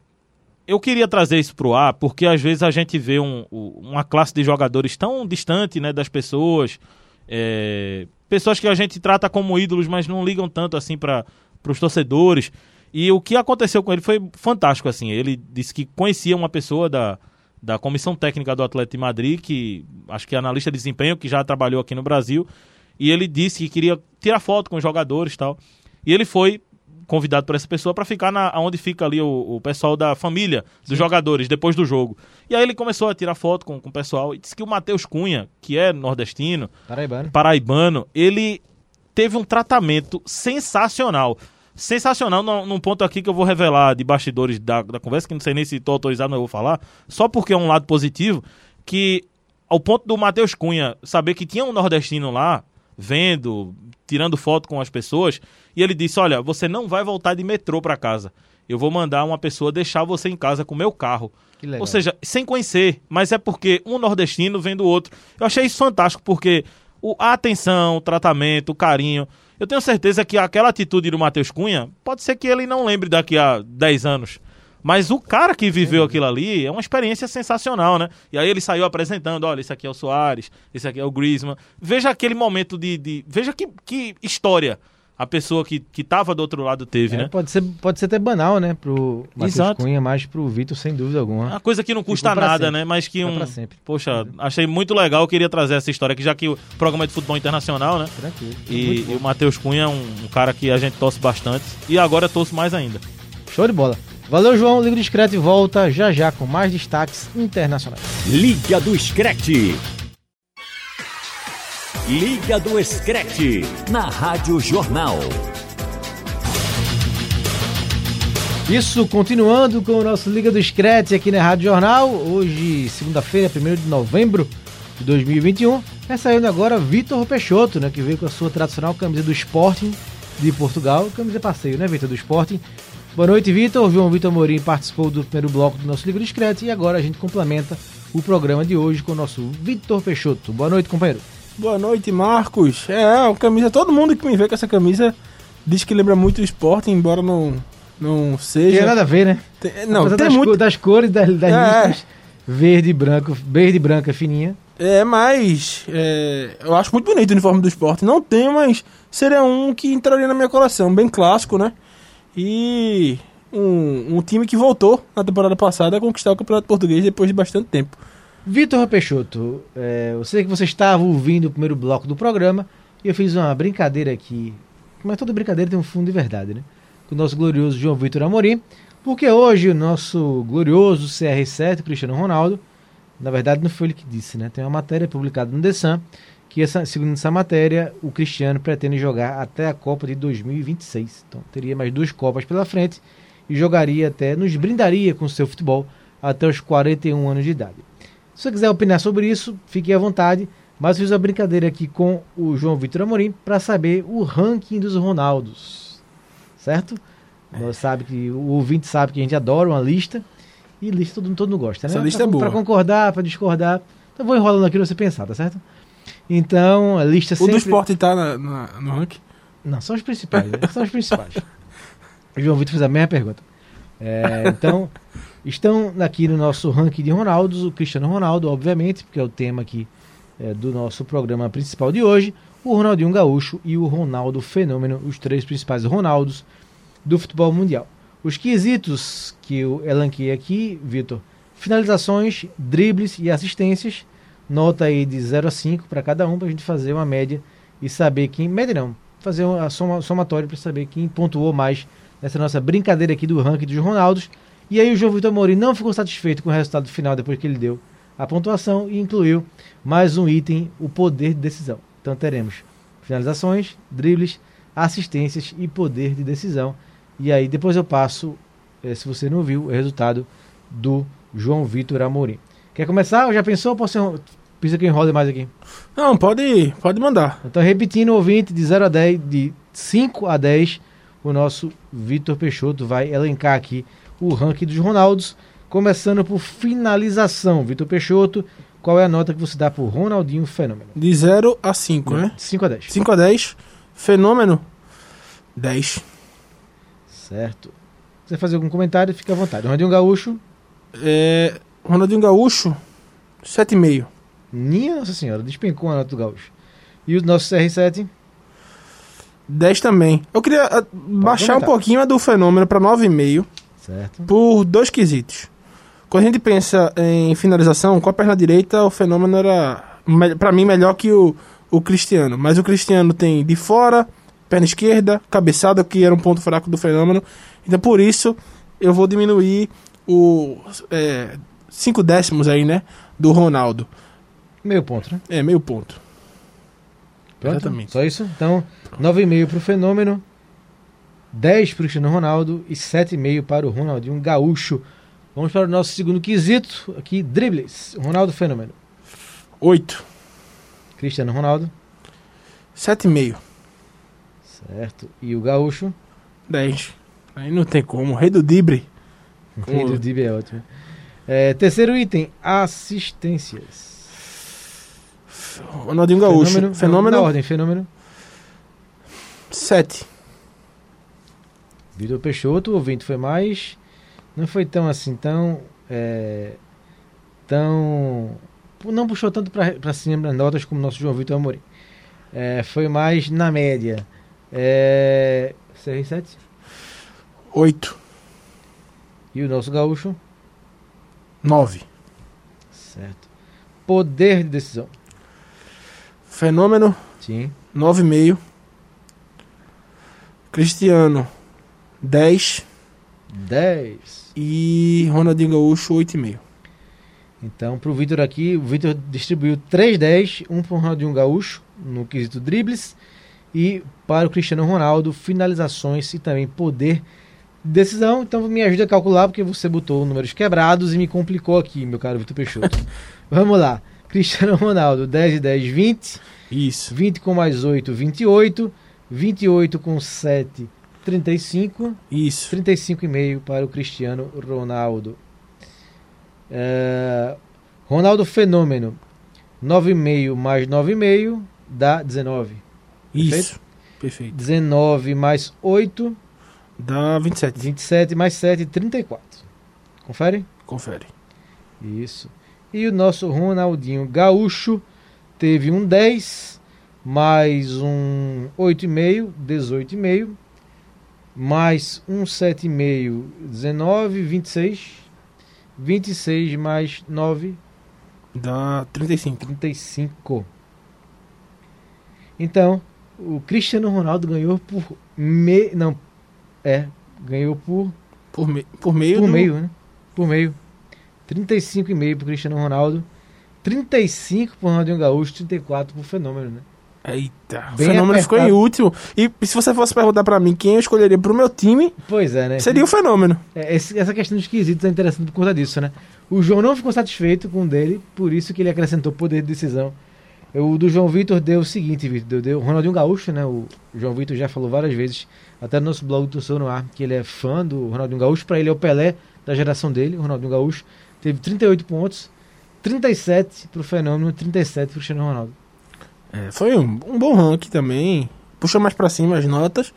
eu queria trazer isso pro ar, porque às vezes a gente vê um- o- uma classe de jogadores tão distante né, das pessoas, é, pessoas que a gente trata como ídolos, mas não ligam tanto assim para os torcedores. E o que aconteceu com ele foi fantástico. assim. Ele disse que conhecia uma pessoa da, da comissão técnica do Atlético de Madrid, que acho que é analista de desempenho, que já trabalhou aqui no Brasil, e ele disse que queria tirar foto com os jogadores e tal. E ele foi convidado por essa pessoa para ficar na onde fica ali o, o pessoal da família dos jogadores depois do jogo. E aí ele começou a tirar foto com, com o pessoal e disse que o Matheus Cunha, que é nordestino, Paraibano. paraibano, ele teve um tratamento sensacional. Sensacional num, num ponto aqui que eu vou revelar de bastidores da, da conversa, que não sei nem se estou autorizado, mas eu vou falar, só porque é um lado positivo, que ao ponto do Matheus Cunha saber que tinha um nordestino lá, vendo, tirando foto com as pessoas, e ele disse, olha, você não vai voltar de metrô para casa. Eu vou mandar uma pessoa deixar você em casa com o meu carro. Ou seja, sem conhecer, mas é porque um nordestino vem do outro. Eu achei isso fantástico, porque o, a atenção, o tratamento, o carinho. Eu tenho certeza que aquela atitude do Matheus Cunha, pode ser que ele não lembre daqui a 10 anos. Mas o cara que viveu aquilo ali é uma experiência sensacional, né? E aí ele saiu apresentando, olha, esse aqui é o Soares, esse aqui é o Griezmann. Veja aquele momento de... de- veja que, que história a pessoa que, que tava do outro lado teve, É, né? pode, ser, pode ser até banal, né? Pro Matheus Exato. Cunha, mas pro Vitor, sem dúvida alguma. Uma coisa que não custa nada, sempre. né? Mas que um. sempre. Poxa, achei muito legal. Eu queria trazer essa história aqui, já que o programa é de futebol internacional, né? Tranquilo. E, e o Matheus Cunha é um, um cara que a gente torce bastante. E agora torço mais ainda. Show de bola. Valeu, João. Liga Discreto e volta já já com mais destaques internacionais. Liga do Screte. Liga do Screte. Na Rádio Jornal. Isso, continuando com o nosso Liga do Screte aqui na Rádio Jornal. Hoje, segunda-feira, 1 de novembro de 2021. É saindo agora Vitor Peixoto, né? Que veio com a sua tradicional camisa do Sporting de Portugal. Camisa passeio, né, Vitor? Do Sporting. Boa noite, Vitor. O João Vitor Morim participou do primeiro bloco do nosso Liga do Screte. E agora a gente complementa o programa de hoje com o nosso Vitor Peixoto. Boa noite, companheiro. Boa noite, Marcos. É, uma camisa. Todo mundo que me vê com essa camisa diz que lembra muito o esporte, embora não, não Não seja. tem nada a ver, né? Tem- não, Apesar tem das, muito. co- das cores das, das É. listras, verde e branco, verde e branca fininha. É, mas. é, eu acho muito bonito o uniforme do esporte. Não tenho, mas seria um que entraria na minha coleção. Bem clássico, né? E. Um, um time que voltou na temporada passada a conquistar o Campeonato Português depois de bastante tempo. Vitor Peixoto, é, eu sei que você estava ouvindo o primeiro bloco do programa e eu fiz uma brincadeira aqui, mas toda brincadeira tem um fundo de verdade, né? Com o nosso glorioso João Vitor Amorim, porque hoje o nosso glorioso CR7, Cristiano Ronaldo, na verdade não foi ele que disse, né? Tem uma matéria publicada no The Sun, que essa, segundo essa matéria, o Cristiano pretende jogar até a Copa de 2026. Então teria mais duas Copas pela frente e jogaria até, nos brindaria com o seu futebol até os 41 anos de idade. Se você quiser opinar sobre isso, fique à vontade. Mas eu fiz uma brincadeira aqui com o João Vitor Amorim para saber o ranking dos Ronaldos. Certo? Nós sabe que o ouvinte sabe que a gente adora uma lista. E lista todo, todo mundo gosta, né? Essa lista Pra- é boa. Pra concordar, para discordar. Então vou enrolando aqui pra você pensar, tá certo? Então, a lista O sempre... do esporte tá na- na- no ranking. Não, são os principais. né? [LAUGHS] São os principais. O João Vitor fez a mesma pergunta. É, então, estão aqui no nosso ranking de Ronaldos, o Cristiano Ronaldo, obviamente, porque é o tema aqui é, do nosso programa principal de hoje, o Ronaldinho Gaúcho e o Ronaldo Fenômeno, os três principais Ronaldos do futebol mundial. Os quesitos que eu elanquei aqui, Vitor, finalizações, dribles e assistências, nota aí de 0 a 5 para cada um, para a gente fazer uma média e saber quem. Média não, fazer uma soma, somatória para saber quem pontuou mais nessa nossa brincadeira aqui do ranking dos Ronaldos. E aí o João Vitor Amorim não ficou satisfeito com o resultado final depois que ele deu a pontuação e incluiu mais um item, o poder de decisão. Então teremos finalizações, dribles, assistências e poder de decisão. E aí depois eu passo, eh, se você não viu, o resultado do João Vitor Amorim. Quer começar? Já pensou? Posso Precisa que eu enrole mais aqui. Não, pode, pode mandar. Então, repetindo, ouvinte, de 0 a 10, de 5 a 10, o nosso Vitor Peixoto vai elencar aqui o ranking dos Ronaldos, começando por finalização. Vitor Peixoto, qual é a nota que você dá pro Ronaldinho Fenômeno? De 0 a 5, né? De 5 a 10. 5 a 10. Fenômeno. 10. Certo. Se você fazer algum comentário, fica à vontade. Ronaldinho Gaúcho, É, Ronaldinho Gaúcho. 7,5. minha Nossa Senhora, despencou a nota do Gaúcho. E o nosso CR7, 10 também. Eu queria ah, baixar um pouquinho a do fenômeno para 9,5 certo. por dois quesitos. Quando a gente pensa em finalização, com a perna direita, o fenômeno era, pra mim, melhor que o, o Cristiano. Mas o Cristiano tem de fora, perna esquerda, cabeçada, que era um ponto fraco do fenômeno. Então, por isso, eu vou diminuir o 5 décimos aí, né? Do Ronaldo. Meio ponto, né? É, meio ponto. Pronto, Exatamente. Só isso? Então, 9,5 para o Fenômeno, 10 para o Cristiano Ronaldo e 7,5 para o Ronaldinho Gaúcho. Vamos para o nosso segundo quesito, aqui, dribles. Ronaldo Fenômeno. 8. Cristiano Ronaldo, 7,5. certo. E o Gaúcho, 10. Aí não tem como. Rei do Dibre. [LAUGHS] Rei do drible é ótimo. É, terceiro item, assistências. Ronaldinho Gaúcho. Fenômeno. Na ordem, Fenômeno. 7. Vitor Peixoto, o ouvinte foi mais. Não foi tão assim, tão. é, tão. Não puxou tanto pra, pra cima das notas como o nosso João Vitor Amorim. É, foi mais na média. É, CR7 8. e o nosso Gaúcho. 9. Certo. Poder de decisão. Fenômeno. Sim. 9,5. Cristiano. 10. 10. E Ronaldinho Gaúcho, 8,5. Então, pro Vitor aqui, o Vitor distribuiu 3 10, um para o Ronaldinho Gaúcho, no quesito dribles, e para o Cristiano Ronaldo, finalizações e também poder de decisão. Então, me ajuda a calcular, porque você botou números quebrados e me complicou aqui, meu caro Vitor Peixoto. [LAUGHS] Vamos lá. Cristiano Ronaldo, 10 e 10, 20. Isso. 20 com mais 8, 28. 28 com 7, 35. Isso. 35,5 para o Cristiano Ronaldo. É, Ronaldo Fenômeno. 9,5 mais 9,5 dá 19. Isso. Perfeito. 19 mais 8, Dá 27. 27 mais 7, 34. Confere? Confere. Isso. E o nosso Ronaldinho Gaúcho teve um 10, mais um 8,5, 18,5, mais um 7,5, 19, 26. 26 mais 9, Dá 35. 35. Então, o Cristiano Ronaldo ganhou por me... não é, ganhou por Por, me... por meio por do... meio, né? Por meio. 35,5 pro Cristiano Ronaldo. 35 pro Ronaldinho Gaúcho, 34 pro Fenômeno, né? Eita. O Bem fenômeno ficou em apertado. último. E se você fosse perguntar pra mim quem eu escolheria pro meu time, Pois é, né? seria o fenômeno. É, essa questão dos quesitos é interessante por conta disso, né? O João não ficou satisfeito com o dele, por isso que ele acrescentou poder de decisão. O do João Vitor deu o seguinte, Vitor, deu, deu o Ronaldinho Gaúcho, né? O João Vitor já falou várias vezes, até no nosso blog do Sou no Ar, que ele é fã do Ronaldinho Gaúcho, pra ele é o Pelé da geração dele, o Ronaldinho Gaúcho. Teve 38 pontos, 37 pro Fenômeno, 37 pro Cristiano Ronaldo. É, foi um, um bom ranking também. Puxou mais pra cima as notas.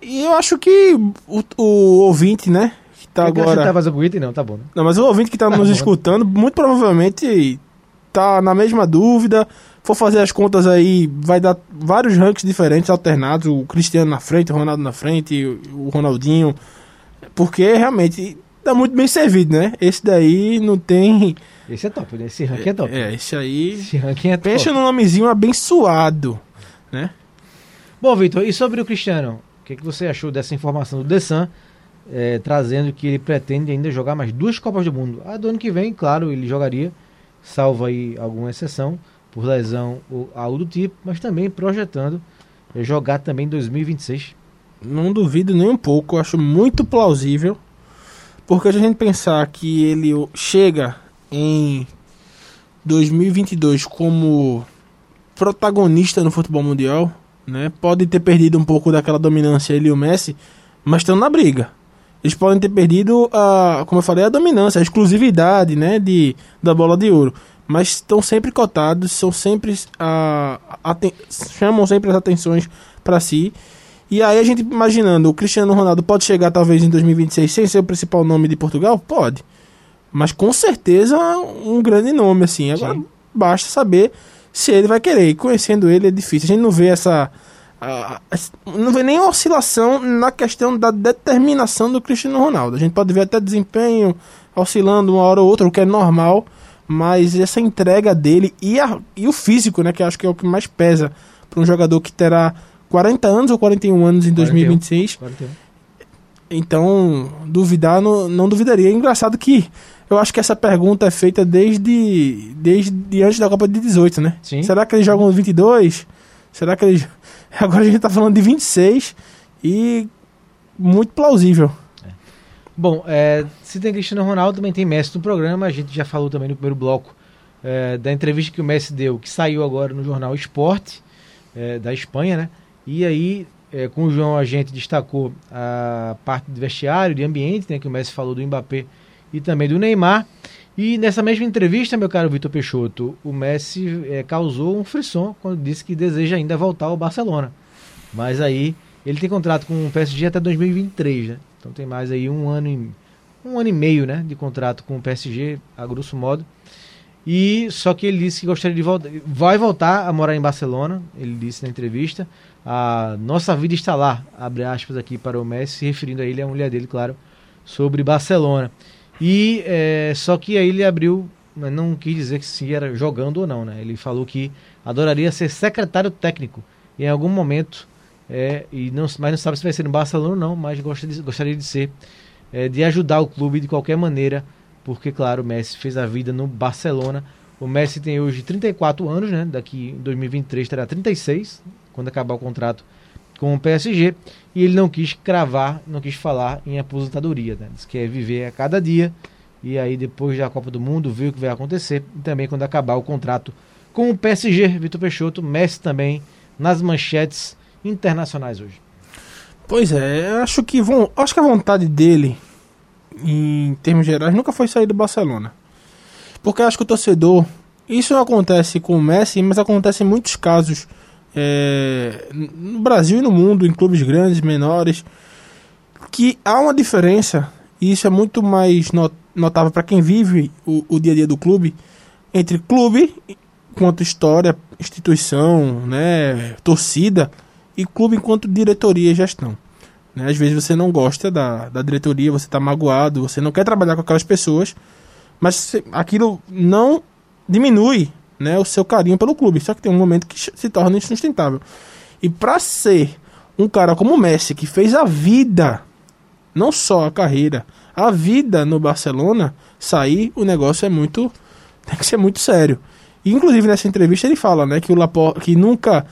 E eu acho que o, o ouvinte, né? Que tá Quer agora. mais algum item? Não, tá bom, né? Não, mas o ouvinte que tá [LAUGHS] Tá nos bom. escutando, muito provavelmente tá na mesma dúvida. for fazer as contas aí, vai dar vários ranks diferentes, alternados. O Cristiano na frente, o Ronaldo na frente, o Ronaldinho. Porque realmente tá muito bem servido, né? Esse daí não tem. Esse é top, né? Esse ranking é top. É, esse aí. Esse ranking é top. Pensa no nomezinho abençoado, né? Bom, Vitor, e sobre o Cristiano? O que, que você achou dessa informação do The Sun, eh, trazendo que ele pretende ainda jogar mais duas Copas do Mundo? A do ano que vem, claro, ele jogaria, salvo aí alguma exceção, por lesão ou algo do tipo, mas também projetando eh, jogar também em 2026. Não duvido nem um pouco, acho muito plausível. Porque a gente pensar que ele chega em 2022 como protagonista no futebol mundial, né? Pode ter perdido um pouco daquela dominância ele e o Messi, mas estão na briga. Eles podem ter perdido a, como eu falei, a dominância, a exclusividade, né, de da bola de ouro, mas estão sempre cotados, são sempre a, aten- chamam sempre as atenções para si. E aí a gente imaginando, o Cristiano Ronaldo pode chegar talvez em 2026 sem ser o principal nome de Portugal? Pode. Mas com certeza um grande nome, assim. Agora Sim. basta saber se ele vai querer. E conhecendo ele é difícil. A gente não vê essa. A- a- não vê nem oscilação na questão da determinação do Cristiano Ronaldo. A gente pode ver até desempenho oscilando uma hora ou outra, o que é normal. Mas essa entrega dele e, a- e o físico, né? Que eu acho que é o que mais pesa para um jogador que terá 40 anos ou 41 anos em 2026. 41. Então, duvidar, não, não duvidaria. É engraçado que eu acho que essa pergunta é feita desde, desde antes da Copa de 18, né? Sim. Será que eles jogam 22? Será que eles. [LAUGHS] Agora a gente tá falando de 26 e muito plausível. Bom, é, se tem Cristiano Ronaldo, também tem Messi no programa. A gente já falou também no primeiro bloco é, da entrevista que o Messi deu, que saiu agora no jornal Esporte, é, da Espanha, né? E aí, é, com o João, a gente destacou a parte de vestiário, de ambiente, né? Que o Messi falou do Mbappé e também do Neymar. E nessa mesma entrevista, meu caro Vitor Peixoto, o Messi é, causou um frisson quando disse que deseja ainda voltar ao Barcelona. Mas aí ele tem contrato com o PSG até 2023, né? Então tem mais aí um ano e, um ano e meio, né, de contrato com o PSG, a grosso modo. E só que ele disse que gostaria de voltar, vai voltar a morar em Barcelona. Ele disse na entrevista, a nossa vida está lá, abre aspas aqui para o Messi, referindo a ele, a mulher dele, claro, sobre Barcelona. E é, só que aí ele abriu, mas não quis dizer que se era jogando ou não, né? Ele falou que adoraria ser secretário técnico em algum momento é, e não, mas não sabe se vai ser no Barcelona ou não, mas gosta de- gostaria de ser, é, de ajudar o clube de qualquer maneira, porque, claro, o Messi fez a vida no Barcelona. O Messi tem hoje 34 anos, né? Daqui em 2023 terá 36, quando acabar o contrato com o PSG, e ele não quis cravar, não quis falar em aposentadoria, né? Diz que é viver a cada dia, e aí depois da Copa do Mundo, ver o que vai acontecer, e também quando acabar o contrato com o PSG, Vitor Peixoto, Messi também nas manchetes internacionais hoje. Pois é, acho que, vão, acho que a vontade dele, em termos gerais, nunca foi sair do Barcelona. Porque acho que o torcedor. Isso não acontece com o Messi, mas acontece em muitos casos é, no Brasil e no mundo, em clubes grandes, menores, que há uma diferença, e isso é muito mais no- notável para quem vive o, o dia a dia do clube, entre clube, quanto história, instituição, né, torcida, e clube enquanto diretoria e gestão. Né? Às vezes você não gosta da, da diretoria, você está magoado, você não quer trabalhar com aquelas pessoas, mas aquilo não diminui né, o seu carinho pelo clube. Só que tem um momento que se torna insustentável. E para ser um cara como o Messi, que fez a vida, não só a carreira, a vida no Barcelona, sair, o negócio é muito. [LAUGHS] tem que ser muito sério. E, inclusive nessa entrevista ele fala, né, que o Laporte, que nunca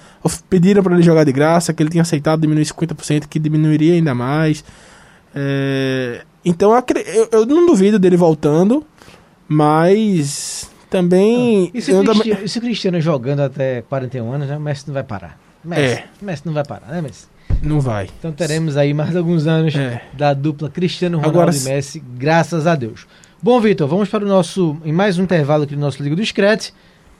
pediram para ele jogar de graça, que ele tinha aceitado diminuir 50%, que diminuiria ainda mais. É, então eu- eu não duvido dele voltando, mas também E se, eu o também- Cristiano, se Cristiano jogando até 41 anos, né, o Messi não vai parar. Messi, É. Messi não vai parar, né, Messi? não vai. Então teremos aí mais alguns anos É. da dupla Cristiano Ronaldo Agora e Messi, graças a Deus. Bom, Vitor, vamos para o nosso, em mais um intervalo aqui do nosso Liga do Scratch.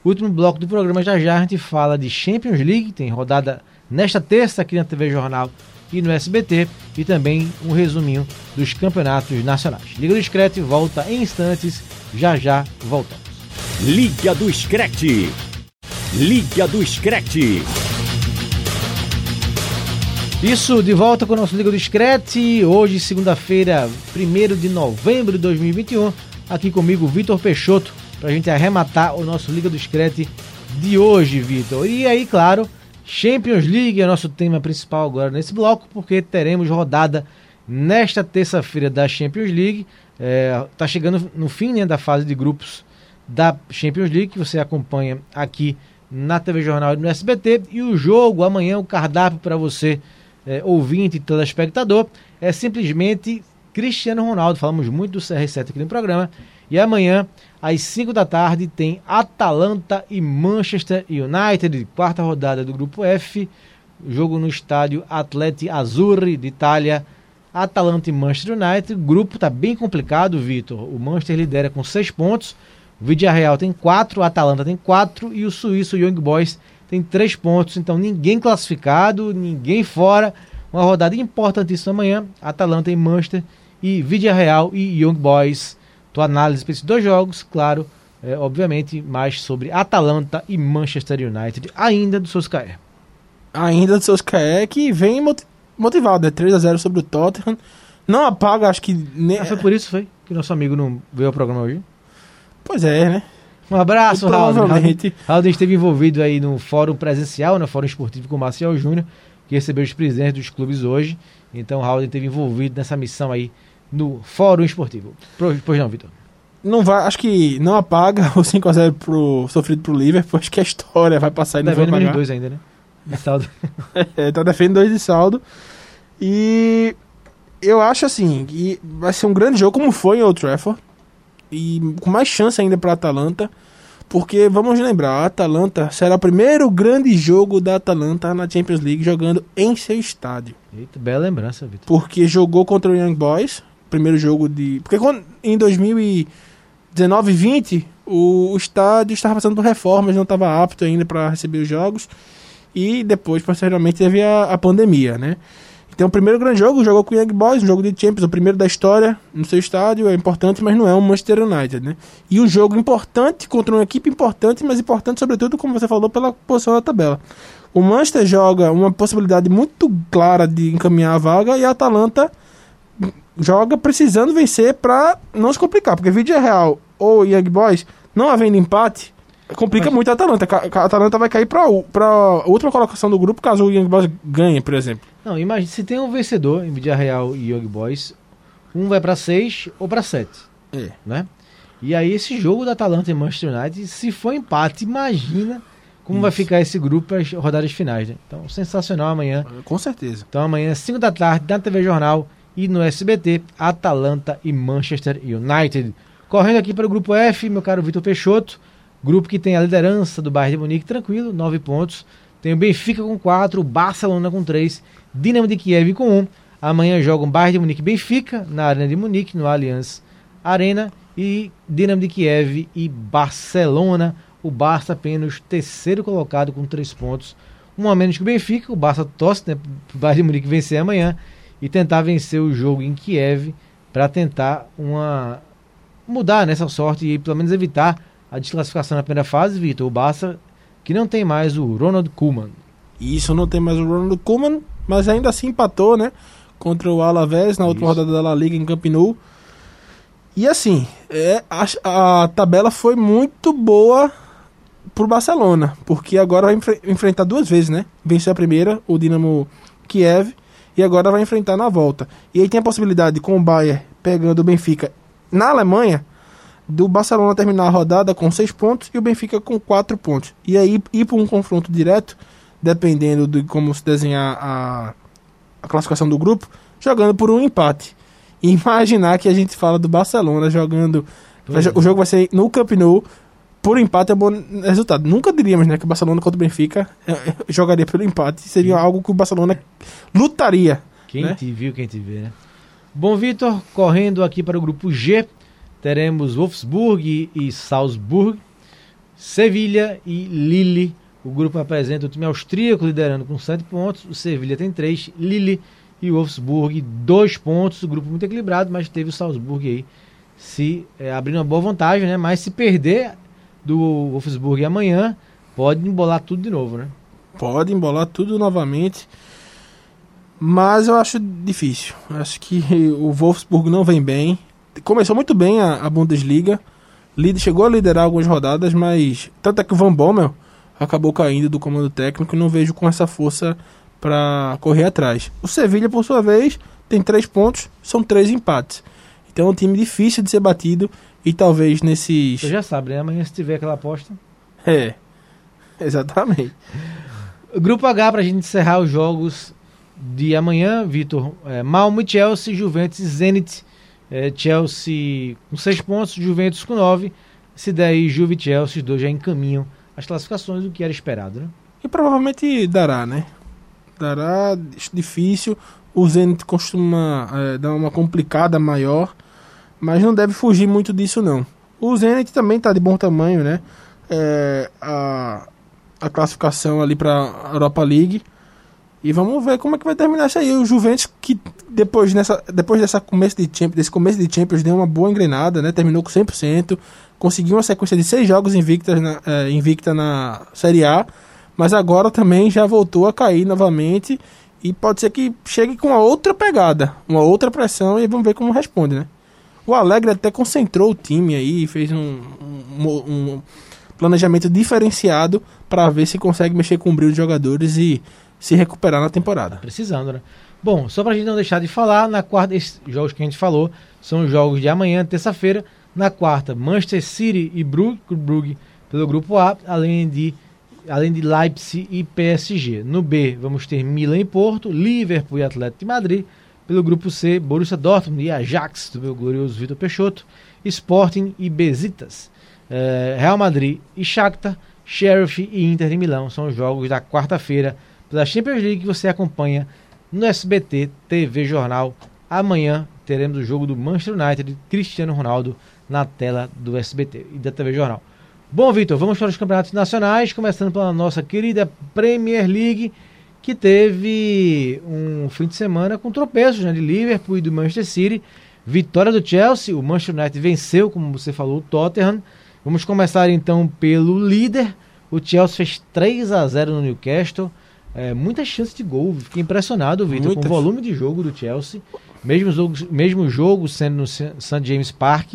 Último bloco do programa, já já a gente fala de Champions League, tem rodada nesta terça aqui na TV Jornal e no SBT, e também um resuminho dos campeonatos nacionais. Liga do Scratch volta em instantes, já já voltamos. Liga do Screte. Liga do Screte. Isso, de volta com o nosso Liga do Screte. Hoje, segunda-feira, 1 de novembro de 2021. Aqui comigo, Vitor Peixoto, pra gente arrematar o nosso Liga do Screte de hoje, Vitor. E aí, claro, Champions League é nosso tema principal agora nesse bloco, porque teremos rodada nesta terça-feira da Champions League. É, tá chegando no fim né, da fase de grupos da Champions League, que você acompanha aqui na TV Jornal e no SBT. E o jogo amanhã, o cardápio para você, é, ouvinte e telespectador, é simplesmente Cristiano Ronaldo. Falamos muito do CR7 aqui no programa. E amanhã, às 5 da tarde, tem Atalanta e Manchester United, quarta rodada do grupo F. Jogo no estádio Atleti Azzurri de Itália. Atalanta e Manchester United. O grupo está bem complicado, Vitor. O Manchester lidera com 6 pontos. Villarreal tem 4, o Atalanta tem 4 e o suíço Young Boys tem 3 pontos. Então ninguém classificado, ninguém fora. Uma rodada importantíssima amanhã. Atalanta e Manchester e Villarreal e Young Boys. Tua análise para esses dois jogos, claro, é, obviamente, mais sobre Atalanta e Manchester United, ainda do Solskjaer. Ainda do seus KE que vem moti- motivado, né? 3x0 sobre o Tottenham. Não apaga, acho que. Ne... Ah, foi por isso, foi, que nosso amigo não veio ao programa hoje. Pois é, né? Um abraço, Raul. Provavelmente. Raul esteve envolvido aí no fórum presencial, no fórum esportivo com o Marcial Júnior, que recebeu os presidentes dos clubes hoje. Então, Raul esteve envolvido nessa missão aí no fórum esportivo. Pois não, Vitor? Não vai, acho que não apaga [LAUGHS] o 5x0 pro, sofrido pro Liverpool. Acho que a história vai passar e não vai Devendo menos apagar. dois ainda, né? De saldo. [LAUGHS] É, tá defendendo dois de saldo. E eu acho assim, que vai ser um grande jogo, como foi em Old Trafford. E com mais chance ainda pra Atalanta. Porque, vamos lembrar, a Atalanta será o primeiro grande jogo da Atalanta na Champions League jogando em seu estádio. Eita, bela lembrança, Vitor. Porque jogou contra o Young Boys, primeiro jogo de... Porque quando, em 2019 e 20, o, o estádio estava passando por reformas, não estava apto ainda para receber os jogos. E depois, posteriormente, teve a, a pandemia, né? Então, o primeiro grande jogo, jogou com o Young Boys, um jogo de Champions, o primeiro da história, no seu estádio, é importante, mas não é um Manchester United, né? E um jogo importante contra uma equipe importante, mas importante, sobretudo, como você falou, pela posição da tabela. O Manchester joga uma possibilidade muito clara de encaminhar a vaga e a Atalanta joga precisando vencer para não se complicar, porque Vídeo Real ou Young Boys, não havendo empate, complica Mas- muito a Atalanta. A Atalanta vai cair para a última colocação do grupo caso o Young Boys ganhe, por exemplo. Não, imagina, se tem um vencedor em Vidia Real e Young Boys, um vai pra 6 ou pra 7, É. né? E aí esse jogo da Atalanta e Manchester United, se for empate, imagina como vai Isso. ficar esse grupo para as rodadas finais, né? Então, sensacional amanhã. Com certeza. Então amanhã, 5 da tarde, na TV Jornal e no SBT, Atalanta e Manchester United. Correndo aqui para o grupo F, meu caro Vitor Peixoto, grupo que tem a liderança do Bayern de Munique, tranquilo, 9 pontos. Tem o Benfica com 4, o Barcelona com 3, Dinamo de Kiev com 1. Amanhã jogam Bayern de Munique e Benfica na Arena de Munique, no Allianz Arena, e Dinamo de Kiev e Barcelona. O Barça apenas terceiro colocado com 3 pontos um a menos que o Benfica. O Barça torce né, o Bayern de Munique vencer amanhã e tentar vencer o jogo em Kiev para tentar uma mudar nessa sorte e pelo menos evitar a desclassificação na primeira fase, Vitor. O Barça que não tem mais o Ronald Koeman. Isso não tem mais o Ronald Koeman, mas ainda assim empatou, né? Contra o Alavés na última Isso. rodada da La Liga em Camp Nou. E assim, é, a, a tabela foi muito boa pro Barcelona, porque agora vai enfre- enfrentar duas vezes, né? Venceu a primeira, o Dinamo Kiev, e agora vai enfrentar na volta. E aí tem a possibilidade, com o Bayern pegando o Benfica na Alemanha, do Barcelona terminar a rodada com seis pontos e o Benfica com quatro pontos. E aí ir para um confronto direto, dependendo de como se desenhar a, a classificação do grupo, jogando por um empate. E [LAUGHS] imaginar que a gente fala do Barcelona jogando. É. O jogo vai ser no Camp Nou. Por empate é bom resultado. Nunca diríamos né, que o Barcelona contra o Benfica eh, eh, jogaria pelo empate. Seria algo que o Barcelona lutaria. Quem Né? te viu, quem te vê, né? Bom, Vitor, correndo aqui para o grupo G, teremos Wolfsburg e Salzburg, Sevilha e Lille. O grupo apresenta o time austríaco liderando com 7 pontos, o Sevilha tem 3, Lille e o Wolfsburg 2 pontos. O grupo muito equilibrado, mas teve o Salzburg aí se eh, abrindo uma boa vantagem, né? Mas se perder do Wolfsburg amanhã, pode embolar tudo de novo, né? Pode embolar tudo novamente. Mas eu acho difícil. Acho que [LAUGHS] o Wolfsburg não vem bem. Começou muito bem a, a Bundesliga. Chegou a liderar algumas rodadas, mas tanto é que o Van Bommel acabou caindo do comando técnico e não vejo com essa força para correr atrás. O Sevilha, por sua vez, tem três pontos, são três empates. Então é um time difícil de ser batido e talvez nesses. Você já sabe, né? Amanhã se tiver aquela aposta. É, exatamente. [LAUGHS] Grupo H, pra gente encerrar os jogos de amanhã, Vitor. É, Malmo e Chelsea, Juventus e Zenit. É, Chelsea com 6 pontos, Juventus com 9. Se der aí, Juve e Chelsea, os dois já encaminham as classificações do que era esperado, né? E provavelmente dará, né? Dará difícil. O Zenit costuma é, dar uma complicada maior, mas não deve fugir muito disso, não. O Zenit também está de bom tamanho, né? É, a, a classificação ali para a Europa League. E vamos ver como é que vai terminar isso aí. O Juventus, que depois, nessa, depois dessa começo de Champions, desse começo de Champions, deu uma boa engrenada, né? Terminou com 100%. Conseguiu uma sequência de seis jogos invictas na, eh, invicta na Série A. Mas agora também já voltou a cair novamente. E pode ser que chegue com uma outra pegada, uma outra pressão. E vamos ver como responde, né? O Alegre até concentrou o time aí, fez um, um, um planejamento diferenciado para ver se consegue mexer com o brilho dos jogadores e se recuperar na temporada. Precisando, né? Bom, só pra gente não deixar de falar, na quarta, esses jogos que a gente falou são os jogos de amanhã, terça-feira. Na quarta, Manchester City e Brugge pelo grupo A, além de, além de Leipzig e PSG. No B, vamos ter Milan e Porto, Liverpool e Atlético de Madrid. Pelo grupo C, Borussia Dortmund e Ajax, do meu glorioso Vitor Peixoto, Sporting e Besiktas. Eh, Real Madrid e Shakhtar, Sheriff e Inter de Milão são os jogos da quarta-feira pela Champions League que você acompanha no SBT TV Jornal. Amanhã teremos o jogo do Manchester United e Cristiano Ronaldo na tela do SBT e da TV Jornal. Bom, Vitor, vamos para os campeonatos nacionais, começando pela nossa querida Premier League, que teve um fim de semana com tropeços né, de Liverpool e do Manchester City. Vitória do Chelsea, o Manchester United venceu, como você falou, o Tottenham. Vamos começar então pelo líder. O Chelsea fez 3 a 0 no Newcastle. É, muita chance de gol. Fiquei impressionado, Vitor, com o volume de jogo do Chelsea. Mesmo jogo, mesmo jogo sendo no St. James Park.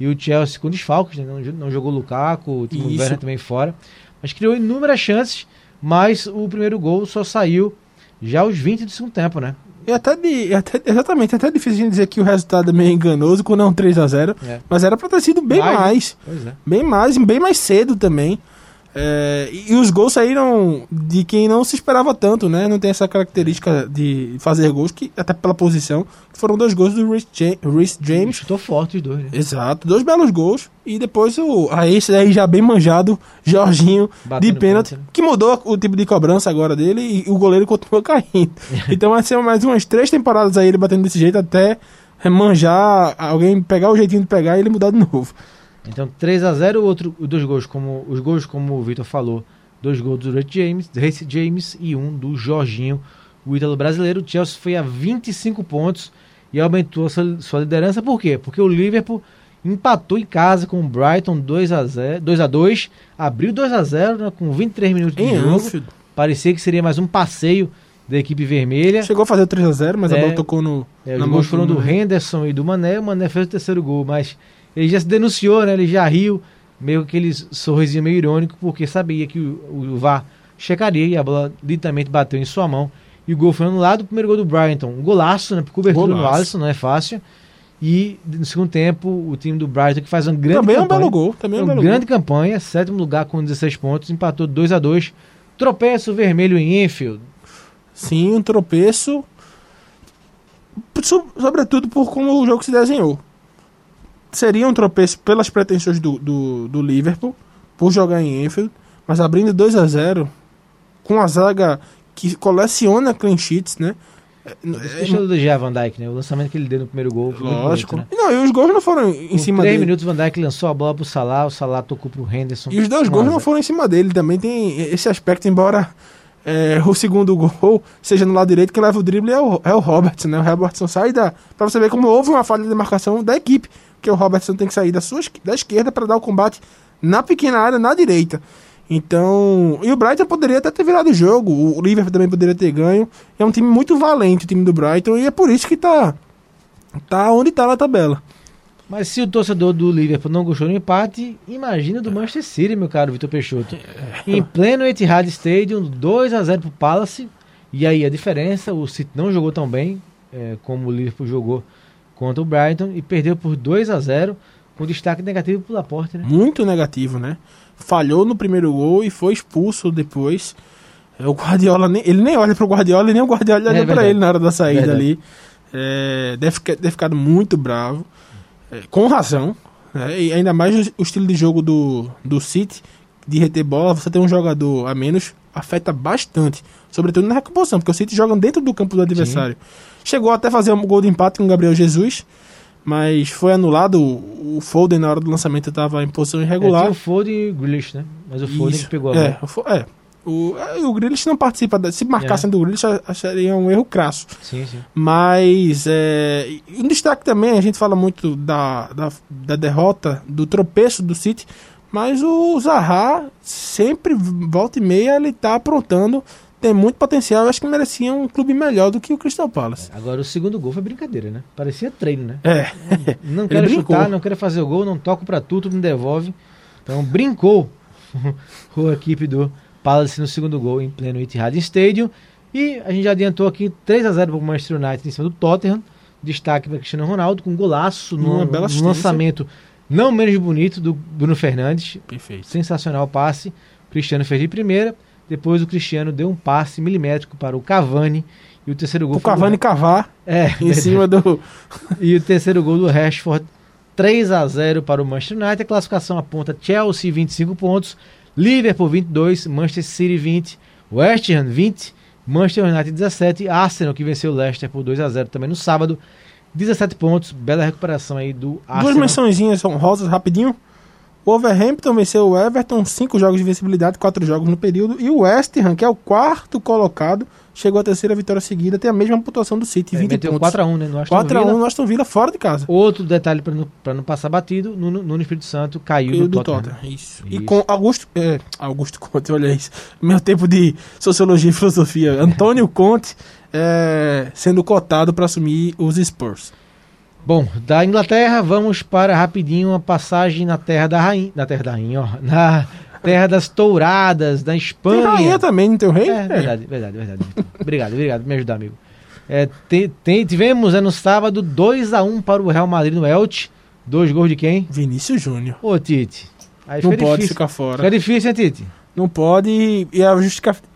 E o Chelsea com desfalques, né? não, não jogou Lukaku, o Timo. Werner também fora. Mas criou inúmeras chances, mas o primeiro gol só saiu já aos 20 do segundo tempo, né? E até de. Até, exatamente, até difícil a gente dizer que o resultado é meio enganoso quando é um 3x0. É. Mas era pra ter sido bem Mais, né? mais. Pois é. Bem mais, bem mais cedo também. É, e, os gols saíram de quem não se esperava tanto, né? Não tem essa característica de fazer gols, que até pela posição. Foram dois gols do Rhys Ja- Rhys James. Chutou forte os dois, né? Exato, dois belos gols. E depois o. A esse aí já bem manjado, Jorginho Batendo de pênalti, pênalti, né? que mudou o tipo de cobrança agora dele e o goleiro continua [LAUGHS] caindo. então vai ser mais umas três temporadas aí ele batendo desse jeito até manjar, alguém pegar o jeitinho de pegar e ele mudar de novo. Então 3 a 0 outro, os dois gols como os gols como o Vitor falou, dois gols do Reece James, Reece James e um do Jorginho, o ítalo brasileiro. O Chelsea foi a 25 pontos e aumentou sua, sua liderança. Por quê? Porque o Liverpool empatou em casa com o Brighton 2 a 0, 2 a 2, abriu 2 a 0 né, com 23 minutos de Em jogo. Anfield. Parecia que seria mais um passeio da equipe vermelha. Chegou a fazer o 3x0, mas a É. bola tocou no. É, os na gols mão foram do. Henderson e do Mané. O Mané fez o terceiro gol, mas ele já se denunciou, né? Ele já riu, meio que aquele sorrisinho meio irônico, porque sabia que o, o VAR checaria e a bola literalmente bateu em sua mão. E o gol foi anulado. O primeiro gol do Brighton, um golaço, né? Cobertura no Golaço. Alisson, não é fácil. E no segundo tempo, o time do Brighton, que faz uma grande Também é um campanha. belo gol. Também é um belo grande campanha, sétimo lugar com 16 pontos, empatou 2 a 2 Tropeço vermelho em Enfield. gol. Sim, um tropeço. So- Sobretudo por como o jogo se desenhou. Seria um tropeço pelas pretensões do, do, do Liverpool, por jogar em Enfield, mas abrindo 2 a 0 com a zaga que coleciona clean sheets, né? É, Deixa eu elogiar Van Dijk, né? O lançamento que ele deu no primeiro gol. Lógico. bonito, né? Não, e os gols não foram em Com cima três dele. minutos, Van Dijk lançou a bola pro Salah, o Salah tocou pro Henderson. E os dois gols não foram em cima dele. Também tem esse aspecto, embora é, o segundo gol seja no lado direito, quem leva o drible é o, é o Robertson, né? O Robertson sai da. Pra você ver como houve uma falha de marcação da equipe. Porque o Robertson tem que sair da, sua, da esquerda para dar o combate na pequena área, na direita. Então, e o Brighton poderia até ter virado o jogo, o Liverpool também poderia ter ganho. É um time muito valente, o time do Brighton, e é por isso que tá tá onde tá na tabela. Mas se o torcedor do Liverpool não gostou do empate, imagina do Manchester City, meu caro Vitor Peixoto. [LAUGHS] Em pleno Etihad Stadium, 2 a 0 pro Palace. E aí a diferença, o City não jogou tão bem é, como o Liverpool jogou contra o Brighton e perdeu por 2 a 0 com destaque negativo pro Laporte, né? Muito negativo, né? Falhou no primeiro gol e foi expulso depois. É, O Guardiola, nem, ele nem olha pro Guardiola e nem o Guardiola olha pra É verdade. ele na hora da saída Verdade. ali. É, deve deve ficado muito bravo. É, com razão. né? E ainda mais o, o estilo de jogo do, do City, de reter bola, você ter um jogador a menos, afeta bastante. Sobretudo na recomposição, porque o City joga dentro do campo do adversário. Chegou até a fazer um gol de empate com o Gabriel Jesus, mas foi anulado. O, Foden, na hora do lançamento, estava em posição É, irregular. tinha o Foden e o Grealish, né? Mas o Foden que pegou a é, bola. é. O, é, o Grealish não participa. Se marcassem do Grealish, acharia um erro crasso. Sim, sim. Mas é, um destaque também, a gente fala muito da, da, da derrota, do tropeço do City, mas o Zaha sempre volta e meia ele tá aprontando, tem muito potencial, eu acho que merecia um clube melhor do que o Crystal Palace. Agora o segundo gol foi brincadeira, né? Parecia treino, né? É, Não Ele quero brincou. chutar, não quero fazer o gol, não toco pra tu, tu me devolve. Então brincou [LAUGHS] a equipe do Palace no segundo gol em pleno Etihad Stadium. E a gente já adiantou aqui 3 a 0 para o Manchester United em cima do Tottenham. Destaque para Cristiano Ronaldo com um golaço no, Uma bela no lançamento não menos bonito do Bruno Fernandes. perfeito. Sensacional passe. Cristiano fez de primeira. Depois o Cristiano deu um passe milimétrico para o Cavani. E o terceiro gol O foi do- Cavani cavar É, em cima do. [LAUGHS] e o terceiro gol do Rashford, 3 a 0 para o Manchester United. A classificação aponta Chelsea 25 pontos, Liverpool 22, Manchester City 20, West Ham 20, Manchester United 17, Arsenal que venceu o Leicester por 2 a 0 também no sábado, 17 pontos. Bela recuperação aí do Duas Arsenal. mençõezinhas são rosas rapidinho. O Overhampton venceu o Everton, cinco jogos de vencibilidade, quatro jogos no período. E o West Ham, que é o quarto colocado, chegou à terceira vitória seguida, tem a mesma pontuação do City, É, 20 meteu pontos. 4 a 1 né, no Aston 4 a 1 Villa. no Aston Villa fora de casa. Outro detalhe para não, não passar batido, no, no Espírito Santo caiu E do do Tottenham. Tottenham. Isso. E Isso. com Augusto. É, Augusto Conte, olha isso. Meu tempo de sociologia e filosofia. Antônio Conte é, sendo cotado para assumir os Spurs. Bom, da Inglaterra, vamos para rapidinho uma passagem na terra da rainha. Na terra da rainha, ó. Na terra das touradas, da Tem Espanha. rainha também, não tem o rei? É, verdade, verdade, verdade. obrigado, obrigado por me ajudar, amigo. É, tem- tivemos é, no sábado 2x1 para o Real Madrid no Elche. Dois gols de quem? Vinícius Júnior. Ô, Tite. Aí Não pode difícil. ficar fora. Fica difícil, hein, Tite? Não pode e- a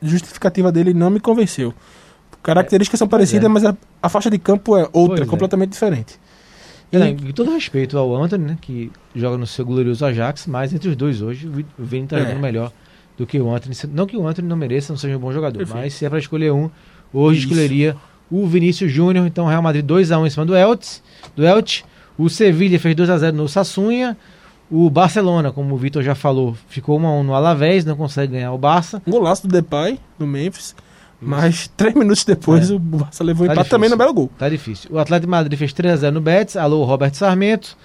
justificativa dele não me convenceu. Características são parecidas, é. mas a, a faixa de campo é outra, é. completamente diferente. E- Não, todo respeito ao Anthony, né, que joga no seu glorioso Ajax, mas entre os dois hoje, o Vi- o Vini tá É. jogando melhor do que o Anthony. Não que o Anthony não mereça, não seja um bom jogador, Perfeito. mas se é para escolher um, hoje Isso. escolheria o Vinícius Júnior. Então, Real Madrid 2x1 em cima do Elche. Do. O Sevilha fez 2x0 no Sassunha. O Barcelona, como o Vitor já falou, ficou 1x1 no Alavés, não consegue ganhar o Barça. Um golaço do Depay, do Memphis. Mas três minutos depois É. o Barça levou Tá empate também no belo gol. Tá difícil. O Atlético de Madrid fez 3x0 no Betis. Alô, Roberto Sarmento.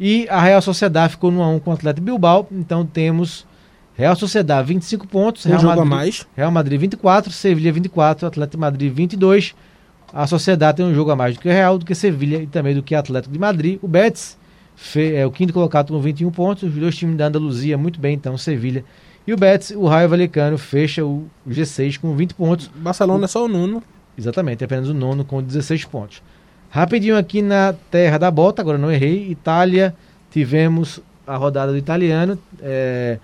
E a Real Sociedade ficou no 1x1 com o Atlético Bilbao. Então temos Real Sociedade 25 pontos. Um Real jogo a Madrid, mais. Real Madrid 24, Sevilha 24, Atlético de Madrid 22. A Sociedade tem um jogo a mais do que o Real, do que Sevilha e também do que Atlético de Madrid. O Betis é o quinto colocado com 21 pontos. Os dois times da Andaluzia muito bem, então Sevilha e o Betis. O Raio Valecano fecha o G6 com 20 pontos. Barcelona é só o nono. Exatamente, apenas o nono com 16 pontos. Rapidinho aqui na terra da bota, agora não errei. Itália, tivemos a rodada do italiano. É,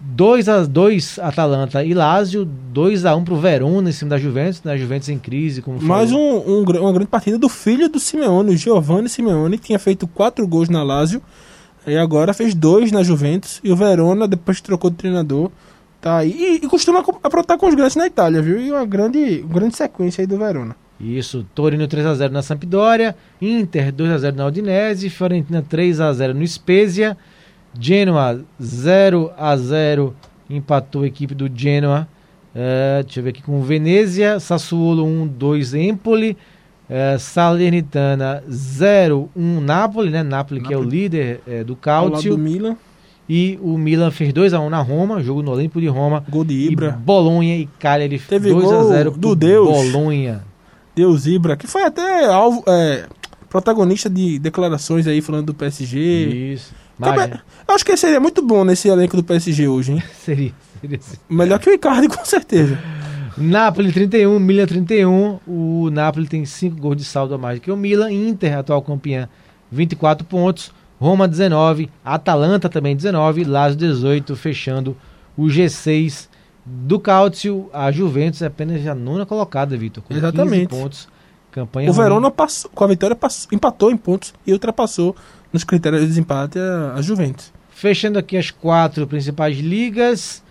2 a 2 Atalanta e Lazio, 2 a 1 pro Verona em cima da Juventus, né? Juventus em crise, como Mais um, um uma grande partida do filho do Simeone, o Giovanni Simeone, que tinha feito quatro gols na Lazio. E agora fez dois na Juventus. E o Verona, depois que trocou de treinador, tá aí. E, e costuma co- aprontar com os grandes na Itália, viu? E uma grande, uma grande sequência aí do Verona. Isso, Torino 3 a 0 na Sampdoria, Inter 2 a 0 na Udinese, Fiorentina 3 a 0 no Spezia, Genoa 0 a 0 empatou a equipe do Genoa. É, deixa eu ver aqui com Venezia, Sassuolo 1 2 Empoli, é, Salernitana 0 1 Napoli, né? Napoli que é o Napoli. líder é, do Ao lado do. Milan. E o Milan fez 2x1 na Roma, jogo no Olímpico de Roma. Gol de E Ibra. Bolonha e Cagliari Teve 2x0 gol do Deus. Bolonha. Deus Ibra, que foi até alvo, é, protagonista de declarações aí falando do PSG. Isso. Mas, eu acho que ele seria muito bom nesse elenco do PSG hoje, hein? [LAUGHS] seria, seria. Melhor que o Icardi, com certeza. Napoli 31, Milan 31. O Napoli tem 5 gols de saldo a mais que o Milan. Inter, atual campeã, 24 pontos. Roma 19, Atalanta também 19, Lazio 18, fechando o G6 do Cáutio. A Juventus é apenas a nona colocada, Vitor. Com Exatamente. 15 pontos. Campanha O ruim. Verona passou, com a vitória passou- empatou em pontos e ultrapassou nos critérios de desempate a, a Juventus. Fechando aqui as quatro principais ligas.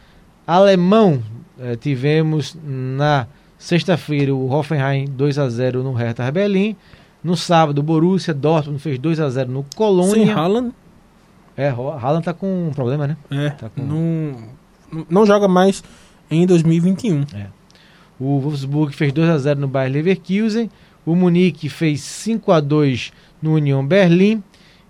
Alemão, eh, tivemos na sexta-feira o Hoffenheim 2 a 0 no Hertha Berlim. No sábado, o Borussia Dortmund fez 2 a 0 no Sem Colônia. Haaland, É, Haaland tá com um problema, né? é, Tá com- não, não joga mais em 2021. O Wolfsburg fez 2 a 0 no Bayer Leverkusen. O Munique fez 5 a 2 no Union Berlim.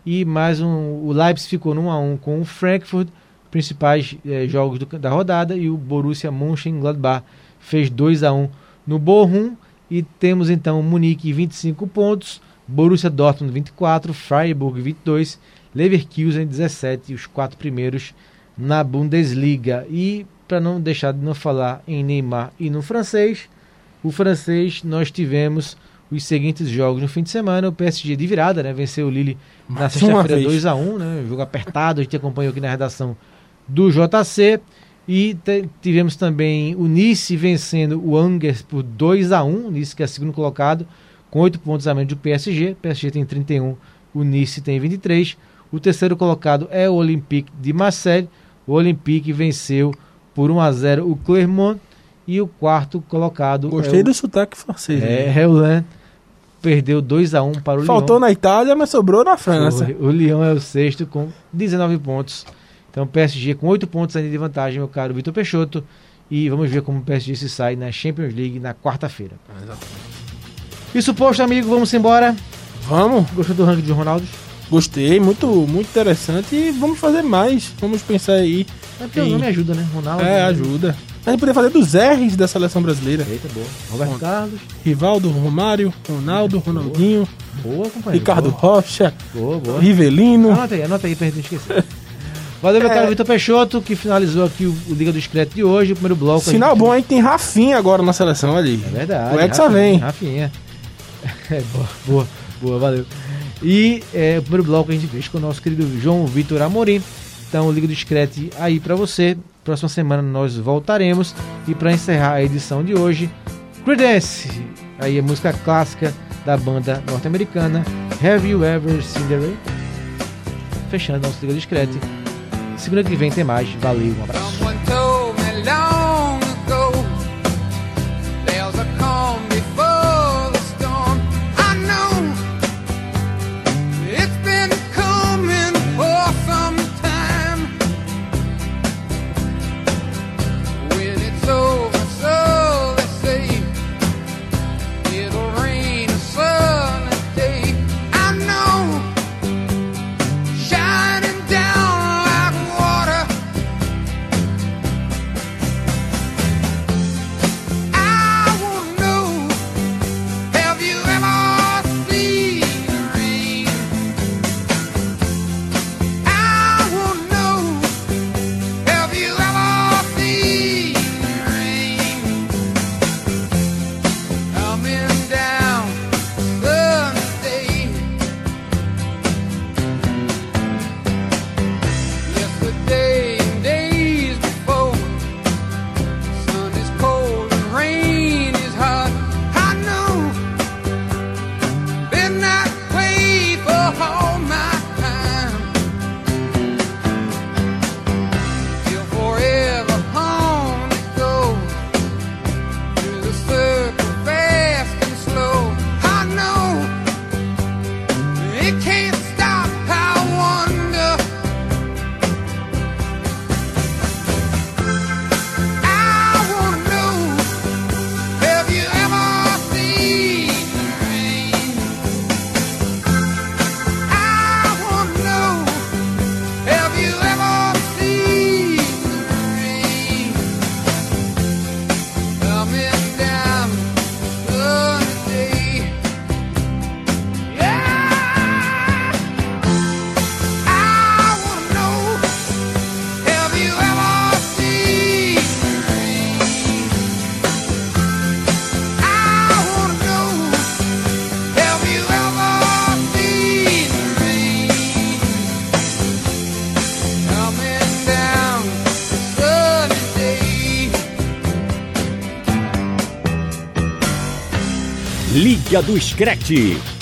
E mais um, o Leipzig ficou no 1 a 1 com o Frankfurt, principais eh, jogos do- da rodada. E o Borussia Mönchengladbach fez 2 a 1 no Bochum. E temos então o Munique 25 pontos, Borussia Dortmund 24, Freiburg 22, Leverkusen 17, os quatro primeiros na Bundesliga. E para não deixar de não falar em Neymar e no francês, o francês nós tivemos os seguintes jogos no fim de semana. O PSG de virada, né? Venceu o Lille na Mais uma sexta-feira vez. 2x1, né? Jogo apertado, a gente acompanhou aqui na redação do JC. E tivemos também o Nice vencendo o Angers por 2x1. O Nice que é segundo colocado, com 8 pontos a menos do PSG. O PSG tem 31, o Nice tem 23. O terceiro colocado é o Olympique de Marseille. O Olympique venceu por 1 a 0 o Clermont. E o quarto colocado Gostei é o, do sotaque francês. é, né? Reulan. Perdeu 2 a 1 para o Faltou Lyon. na Itália, mas sobrou na França. O, o Lyon é o sexto com 19 pontos. Então, PSG com 8 pontos ainda de vantagem, meu caro Vitor Peixoto. E vamos ver como o PSG se sai na Champions League na quarta-feira. Isso posto, amigo, vamos embora. Vamos, Gostou do ranking de Ronaldo? gostei, muito, muito interessante e vamos fazer mais. Vamos pensar aí. É porque o Sim. nome ajuda, né? Ronaldo. É, né? ajuda. A gente poderia fazer dos R's da seleção brasileira. Eita, boa. Roberto Bom. Carlos. Rivaldo, Romário, Ronaldo, Ronaldinho, Boa, companheiro. Ricardo Rocha, Boa, boa. Rivelino. Anota aí, anota aí pra gente não esquecer. [LAUGHS] Valeu, meu É. caro Vitor Peixoto, que finalizou aqui o, Liga do Discreto de hoje, o primeiro bloco. Sinal gente- bom aí que tem Rafinha agora na seleção ali. É verdade. O Hexa Rafinha, vem. Rafinha. [LAUGHS] É, boa, boa, boa, valeu. E é, o primeiro bloco a gente fez com o nosso querido João Vitor Amorim. Então, o Liga do Discrete aí pra você. Próxima semana nós voltaremos. E pra encerrar a edição de hoje, Creedence. Aí a música clássica da banda norte-americana Have You Ever Seen the Rain? Fechando nosso Liga do Discrete. Segunda que vem tem mais. Valeu, um abraço. Do Screte.